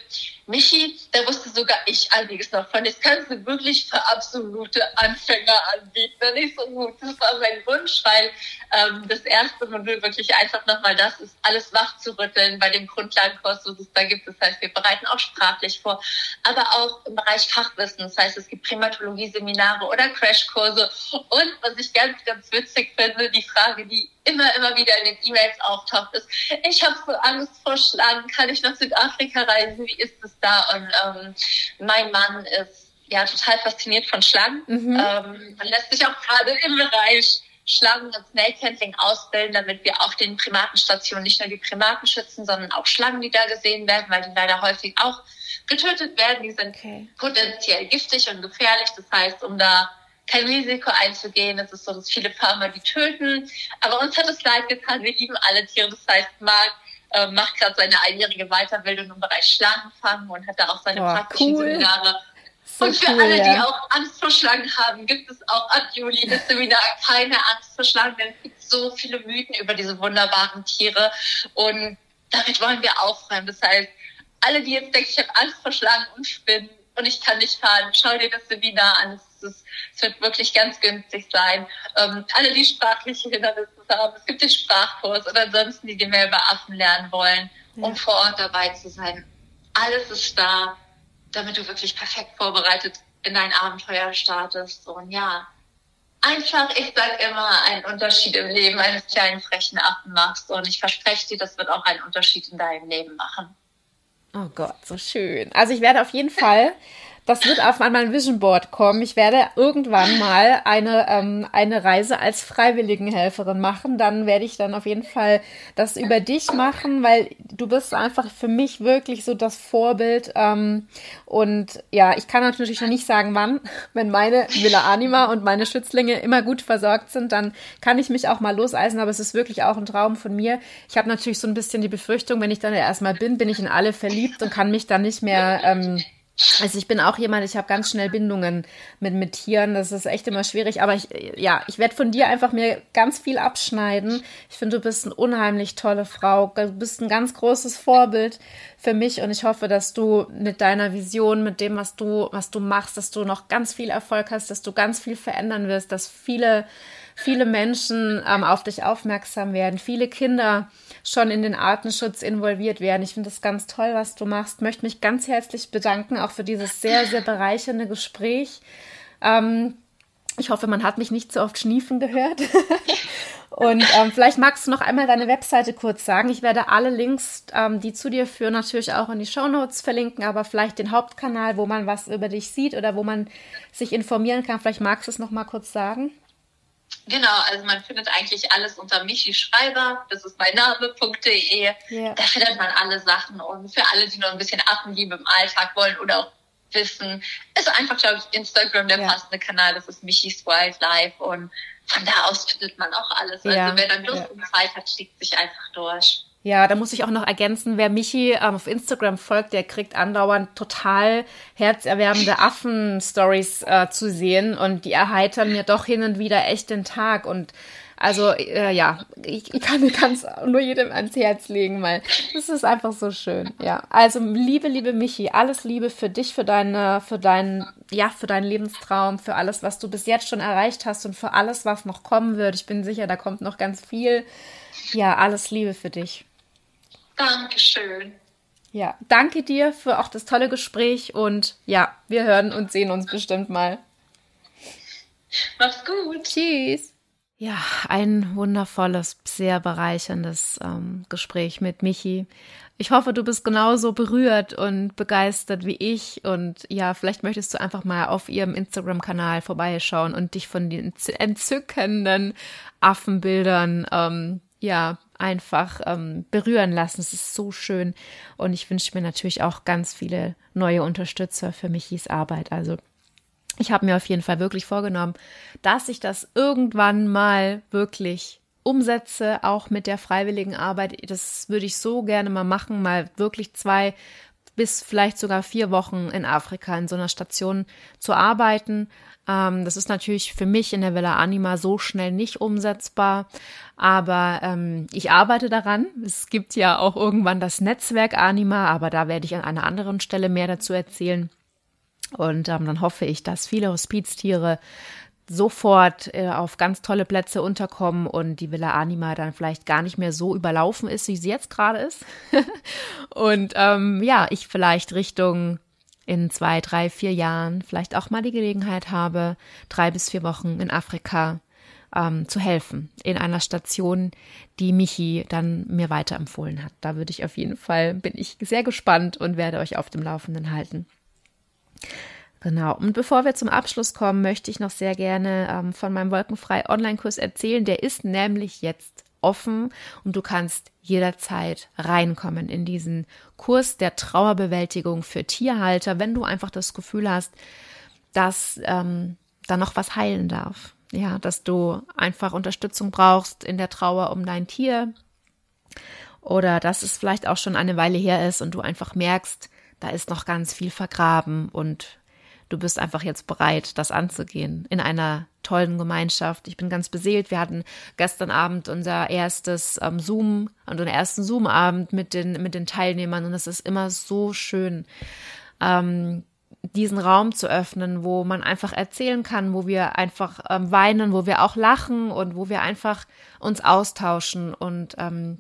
Michi, da wusste sogar ich einiges noch von. Das kannst du wirklich für absolute Anfänger anbieten. Nicht so gut. Das war mein Wunsch, weil ähm, das erste Modul wirklich einfach nochmal das ist, alles wach zu rütteln bei dem Grundlagenkurs, was es da gibt. Das heißt, wir bereiten auch sprachlich vor, aber auch im Bereich Fachwissen. Das heißt, es gibt Primatologie-Seminare oder Crashkurse. Und was ich ganz, ganz witzig finde, die Frage, die immer, immer wieder in den E-Mails auftaucht, ist, ich habe so Angst vor Schlangen, kann ich nach Südafrika reisen, wie ist es da? Und ähm, mein Mann ist ja total fasziniert von Schlangen. Mhm. Ähm, man lässt sich auch gerade im Bereich Schlangen und Snake Handling ausbilden, damit wir auf den Primatenstationen nicht nur die Primaten schützen, sondern auch Schlangen, die da gesehen werden, weil die leider häufig auch getötet werden. Die sind okay. potenziell giftig und gefährlich. Das heißt, um da kein Risiko einzugehen. Es ist so, dass viele Farmer die töten. Aber uns hat es leid getan. Wir lieben alle Tiere. Das heißt, Marc äh, macht gerade seine einjährige Weiterbildung im Bereich Schlangenfang und hat da auch seine oh, praktischen cool. Seminare. So und für cool, alle, ja. die auch Angst vor Schlangen haben, gibt es auch ab Juli das Seminar Keine Angst vor Schlangen, denn es gibt so viele Mythen über diese wunderbaren Tiere und damit wollen wir aufräumen. Das heißt, alle, die jetzt denken, ich habe Angst vor Schlangen und Spinnen und ich kann nicht fahren, schau dir das Seminar an. Es, ist, es wird wirklich ganz günstig sein. Ähm, alle, die sprachliche Hindernisse haben, es gibt den Sprachkurs oder ansonsten, die, die mehr über Affen lernen wollen, um vor Ort dabei zu sein. Alles ist da, damit du wirklich perfekt vorbereitet in dein Abenteuer startest. Und ja, einfach, ich sag immer, einen Unterschied im Leben eines kleinen frechen Affen machst. Und ich verspreche dir, das wird auch einen Unterschied in deinem Leben machen. Oh Gott, so schön. Also ich werde auf jeden Fall das wird auf mein Vision Board kommen. Ich werde irgendwann mal eine, ähm, eine Reise als Freiwilligenhelferin machen. Dann werde ich dann auf jeden Fall das über dich machen, weil du bist einfach für mich wirklich so das Vorbild. Ähm, und ja, ich kann natürlich noch nicht sagen, wann. [LAUGHS] Wenn meine Villa Anima und meine Schützlinge immer gut versorgt sind, dann kann ich mich auch mal loseisen. Aber es ist wirklich auch ein Traum von mir. Ich habe natürlich so ein bisschen die Befürchtung, wenn ich dann erstmal bin, bin ich in alle verliebt und kann mich dann nicht mehr ähm, also ich bin auch jemand, ich habe ganz schnell Bindungen mit, mit Tieren. Das ist echt immer schwierig. Aber ich, ja, ich werde von dir einfach mir ganz viel abschneiden. Ich finde, du bist eine unheimlich tolle Frau. Du bist ein ganz großes Vorbild für mich. Und ich hoffe, dass du mit deiner Vision, mit dem, was du, was du machst, dass du noch ganz viel Erfolg hast, dass du ganz viel verändern wirst, dass viele viele Menschen ähm, auf dich aufmerksam werden, viele Kinder schon in den Artenschutz involviert werden. Ich finde das ganz toll, was du machst. Möchte mich ganz herzlich bedanken, auch für dieses sehr, sehr bereichernde Gespräch. Ähm, ich hoffe, man hat mich nicht so oft schniefen gehört. [LAUGHS] Und ähm, vielleicht magst du noch einmal deine Webseite kurz sagen. Ich werde alle Links, ähm, die zu dir führen, natürlich auch in die Show Notes verlinken, aber vielleicht den Hauptkanal, wo man was über dich sieht oder wo man sich informieren kann. Vielleicht magst du es noch mal kurz sagen. Genau, also man findet eigentlich alles unter Michi Schreiber, das ist mein Name.de. Yeah. Da findet man alle Sachen und für alle, die noch ein bisschen Affenliebe im Alltag wollen oder auch wissen, ist einfach, glaube ich, Instagram der yeah. passende Kanal, das ist Michis Wildlife und von da aus findet man auch alles. Also yeah. wer dann Lust und Zeit hat, schickt sich einfach durch. Ja, da muss ich auch noch ergänzen, wer Michi ähm, auf Instagram folgt, der kriegt andauernd total herzerwärmende Affen-Stories äh, zu sehen und die erheitern mir doch hin und wieder echt den Tag und also äh, ja, ich, ich kann es nur jedem ans Herz legen, weil es ist einfach so schön. Ja, also liebe, liebe Michi, alles Liebe für dich, für deine, für deinen, ja, für deinen Lebenstraum, für alles, was du bis jetzt schon erreicht hast und für alles, was noch kommen wird. Ich bin sicher, da kommt noch ganz viel. Ja, alles Liebe für dich. Dankeschön. Ja, danke dir für auch das tolle Gespräch und ja, wir hören und sehen uns bestimmt mal. Mach's gut. Tschüss. Ja, ein wundervolles, sehr bereicherndes ähm, Gespräch mit Michi. Ich hoffe, du bist genauso berührt und begeistert wie ich. Und ja, vielleicht möchtest du einfach mal auf ihrem Instagram-Kanal vorbeischauen und dich von den entzückenden Affenbildern ähm, ja einfach ähm, berühren lassen. Es ist so schön. Und ich wünsche mir natürlich auch ganz viele neue Unterstützer für Michis Arbeit. Also ich habe mir auf jeden Fall wirklich vorgenommen, dass ich das irgendwann mal wirklich umsetze, auch mit der freiwilligen Arbeit. Das würde ich so gerne mal machen, mal wirklich zwei bis vielleicht sogar vier Wochen in Afrika in so einer Station zu arbeiten. Ähm, das ist natürlich für mich in der Villa Anima so schnell nicht umsetzbar, aber ähm, ich arbeite daran. Es gibt ja auch irgendwann das Netzwerk Anima, aber da werde ich an einer anderen Stelle mehr dazu erzählen. Und ähm, dann hoffe ich, dass viele Hospiztiere sofort äh, auf ganz tolle Plätze unterkommen und die Villa Anima dann vielleicht gar nicht mehr so überlaufen ist, wie sie jetzt gerade ist. [LAUGHS] und ähm, ja, ich vielleicht Richtung in zwei, drei, vier Jahren vielleicht auch mal die Gelegenheit habe, drei bis vier Wochen in Afrika ähm, zu helfen. In einer Station, die Michi dann mir weiterempfohlen hat. Da würde ich auf jeden Fall, bin ich sehr gespannt und werde euch auf dem Laufenden halten. Genau. Und bevor wir zum Abschluss kommen, möchte ich noch sehr gerne ähm, von meinem Wolkenfrei Online-Kurs erzählen. Der ist nämlich jetzt offen und du kannst jederzeit reinkommen in diesen Kurs der Trauerbewältigung für Tierhalter, wenn du einfach das Gefühl hast, dass ähm, da noch was heilen darf. Ja, dass du einfach Unterstützung brauchst in der Trauer um dein Tier oder dass es vielleicht auch schon eine Weile her ist und du einfach merkst, da ist noch ganz viel vergraben und du bist einfach jetzt bereit, das anzugehen in einer tollen Gemeinschaft. Ich bin ganz beseelt. Wir hatten gestern Abend unser erstes ähm, Zoom, unseren ersten Zoom-Abend mit den, mit den Teilnehmern und es ist immer so schön. Ähm, diesen Raum zu öffnen, wo man einfach erzählen kann, wo wir einfach ähm, weinen, wo wir auch lachen und wo wir einfach uns austauschen und ähm,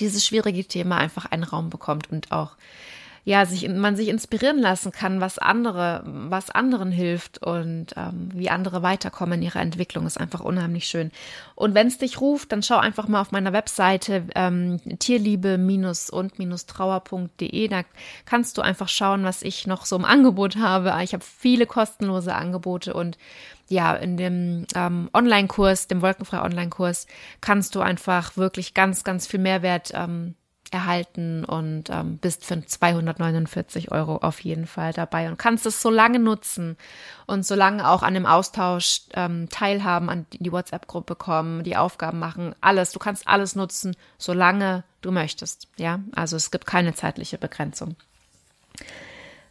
dieses schwierige Thema einfach einen Raum bekommt und auch ja, sich, man sich inspirieren lassen kann, was andere, was anderen hilft und ähm, wie andere weiterkommen in ihrer Entwicklung, ist einfach unheimlich schön. Und wenn es dich ruft, dann schau einfach mal auf meiner Webseite ähm, tierliebe-und-trauer.de. Da kannst du einfach schauen, was ich noch so im Angebot habe. Ich habe viele kostenlose Angebote und ja, in dem ähm, Online-Kurs, dem Wolkenfrei Online-Kurs, kannst du einfach wirklich ganz, ganz viel Mehrwert ähm, erhalten und ähm, bist für 249 Euro auf jeden Fall dabei und kannst es so lange nutzen und so lange auch an dem Austausch ähm, teilhaben, an die WhatsApp-Gruppe kommen, die Aufgaben machen, alles. Du kannst alles nutzen, solange du möchtest. Ja, also es gibt keine zeitliche Begrenzung.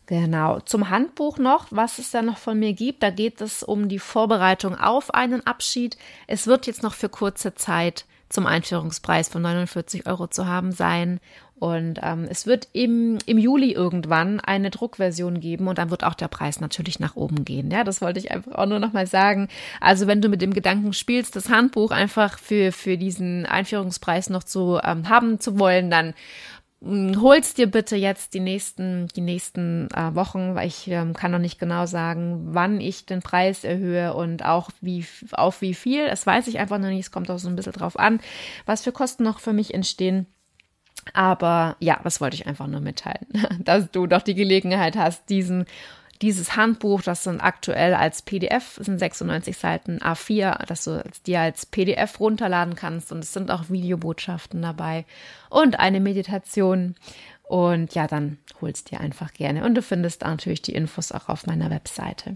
Genau. Zum Handbuch noch, was es da noch von mir gibt. Da geht es um die Vorbereitung auf einen Abschied. Es wird jetzt noch für kurze Zeit zum Einführungspreis von 49 Euro zu haben sein. Und ähm, es wird im, im Juli irgendwann eine Druckversion geben und dann wird auch der Preis natürlich nach oben gehen. Ja, das wollte ich einfach auch nur nochmal sagen. Also wenn du mit dem Gedanken spielst, das Handbuch einfach für, für diesen Einführungspreis noch zu ähm, haben zu wollen, dann hol's dir bitte jetzt die nächsten, die nächsten äh, Wochen, weil ich ähm, kann noch nicht genau sagen, wann ich den Preis erhöhe und auch wie, auf wie viel. Das weiß ich einfach noch nicht. Es kommt auch so ein bisschen drauf an, was für Kosten noch für mich entstehen. Aber ja, das wollte ich einfach nur mitteilen, [LAUGHS] dass du doch die Gelegenheit hast, diesen dieses Handbuch, das sind aktuell als PDF, sind 96 Seiten A4, dass du dir als PDF runterladen kannst und es sind auch Videobotschaften dabei und eine Meditation. Und ja, dann holst dir einfach gerne. Und du findest natürlich die Infos auch auf meiner Webseite.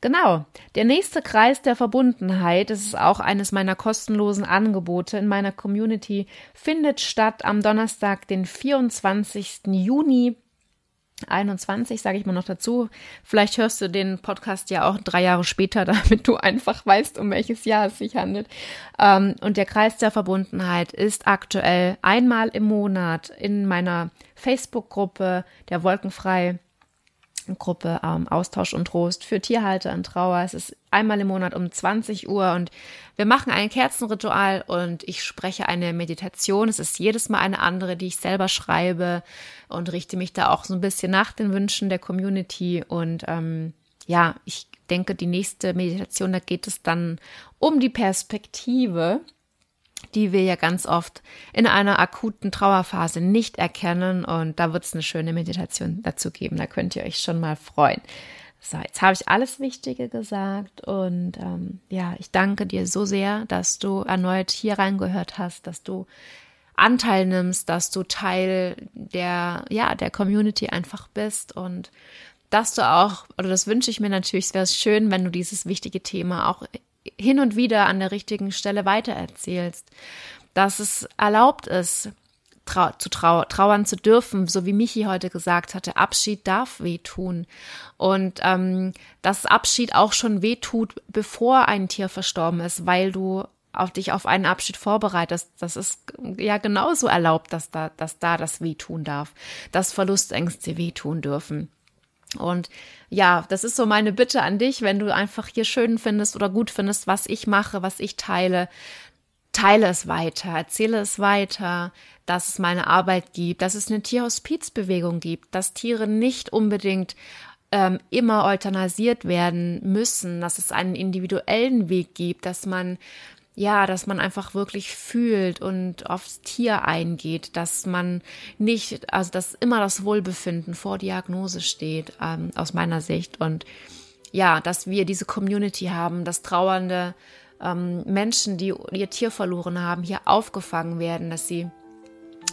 Genau. Der nächste Kreis der Verbundenheit, das ist auch eines meiner kostenlosen Angebote in meiner Community, findet statt am Donnerstag, den 24. Juni 21, sage ich mal noch dazu. Vielleicht hörst du den Podcast ja auch drei Jahre später, [LAUGHS] damit du einfach weißt, um welches Jahr es sich handelt. Ähm, und der Kreis der Verbundenheit ist aktuell einmal im Monat in meiner Facebook-Gruppe der Wolkenfrei Gruppe ähm, Austausch und Trost für Tierhalter in Trauer. Es ist einmal im Monat um 20 Uhr und wir machen ein Kerzenritual und ich spreche eine Meditation. Es ist jedes Mal eine andere, die ich selber schreibe und richte mich da auch so ein bisschen nach den Wünschen der Community. Und ähm, ja, ich denke, die nächste Meditation, da geht es dann um die Perspektive die wir ja ganz oft in einer akuten Trauerphase nicht erkennen. Und da wird es eine schöne Meditation dazu geben. Da könnt ihr euch schon mal freuen. So, jetzt habe ich alles Wichtige gesagt und ähm, ja, ich danke dir so sehr, dass du erneut hier reingehört hast, dass du Anteil nimmst, dass du Teil der, ja, der Community einfach bist und dass du auch, oder das wünsche ich mir natürlich, es wäre schön, wenn du dieses wichtige Thema auch hin und wieder an der richtigen Stelle weitererzählst, dass es erlaubt ist, trau zu trau trauern zu dürfen, so wie Michi heute gesagt hatte, Abschied darf wehtun. Und ähm, dass Abschied auch schon wehtut, bevor ein Tier verstorben ist, weil du auf dich auf einen Abschied vorbereitest. Das ist ja genauso erlaubt, dass da, dass da das wehtun darf, dass Verlustängste wehtun dürfen. Und ja, das ist so meine Bitte an dich, wenn du einfach hier schön findest oder gut findest, was ich mache, was ich teile, teile es weiter, erzähle es weiter, dass es meine Arbeit gibt, dass es eine Tierhospizbewegung gibt, dass Tiere nicht unbedingt ähm, immer euthanasiert werden müssen, dass es einen individuellen Weg gibt, dass man ja, dass man einfach wirklich fühlt und aufs Tier eingeht, dass man nicht, also dass immer das Wohlbefinden vor Diagnose steht, ähm, aus meiner Sicht. Und ja, dass wir diese Community haben, dass trauernde ähm, Menschen, die ihr Tier verloren haben, hier aufgefangen werden, dass sie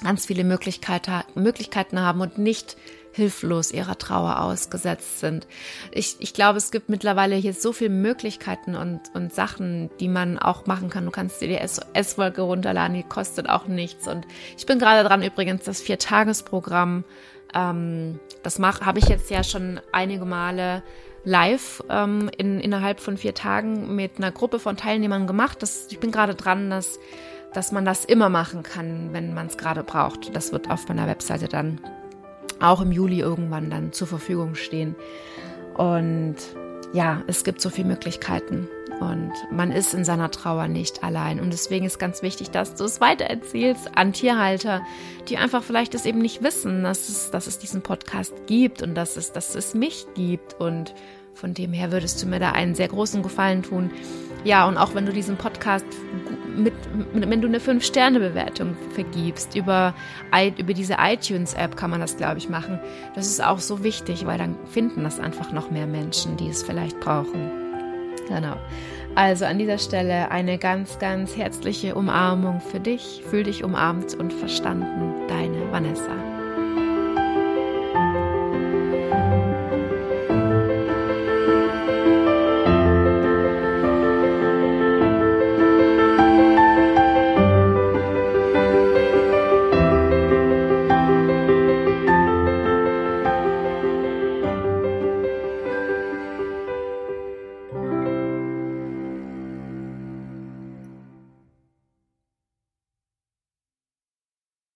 ganz viele Möglichkeiten, Möglichkeiten haben und nicht hilflos ihrer Trauer ausgesetzt sind. Ich, ich glaube, es gibt mittlerweile hier so viele Möglichkeiten und, und Sachen, die man auch machen kann. Du kannst dir die S-Wolke runterladen, die kostet auch nichts. Und ich bin gerade dran, übrigens das Viertagesprogramm Ähm, das habe ich jetzt ja schon einige Male live ähm, in, innerhalb von vier Tagen mit einer Gruppe von Teilnehmern gemacht. Das, ich bin gerade dran, dass, dass man das immer machen kann, wenn man es gerade braucht. Das wird auf meiner Webseite dann auch im Juli irgendwann dann zur Verfügung stehen. Und ja, es gibt so viele Möglichkeiten und man ist in seiner Trauer nicht allein. Und deswegen ist ganz wichtig, dass du es weitererzählst an Tierhalter, die einfach vielleicht es eben nicht wissen, dass es, dass es diesen Podcast gibt und dass es, dass es mich gibt. Und von dem her würdest du mir da einen sehr großen Gefallen tun. Ja, und auch wenn du diesen Podcast mit, mit wenn du eine 5-Sterne-Bewertung vergibst, über, über diese iTunes-App kann man das, glaube ich, machen. Das ist auch so wichtig, weil dann finden das einfach noch mehr Menschen, die es vielleicht brauchen. Genau. Also an dieser Stelle eine ganz, ganz herzliche Umarmung für dich. Fühl dich umarmt und verstanden. Deine Vanessa.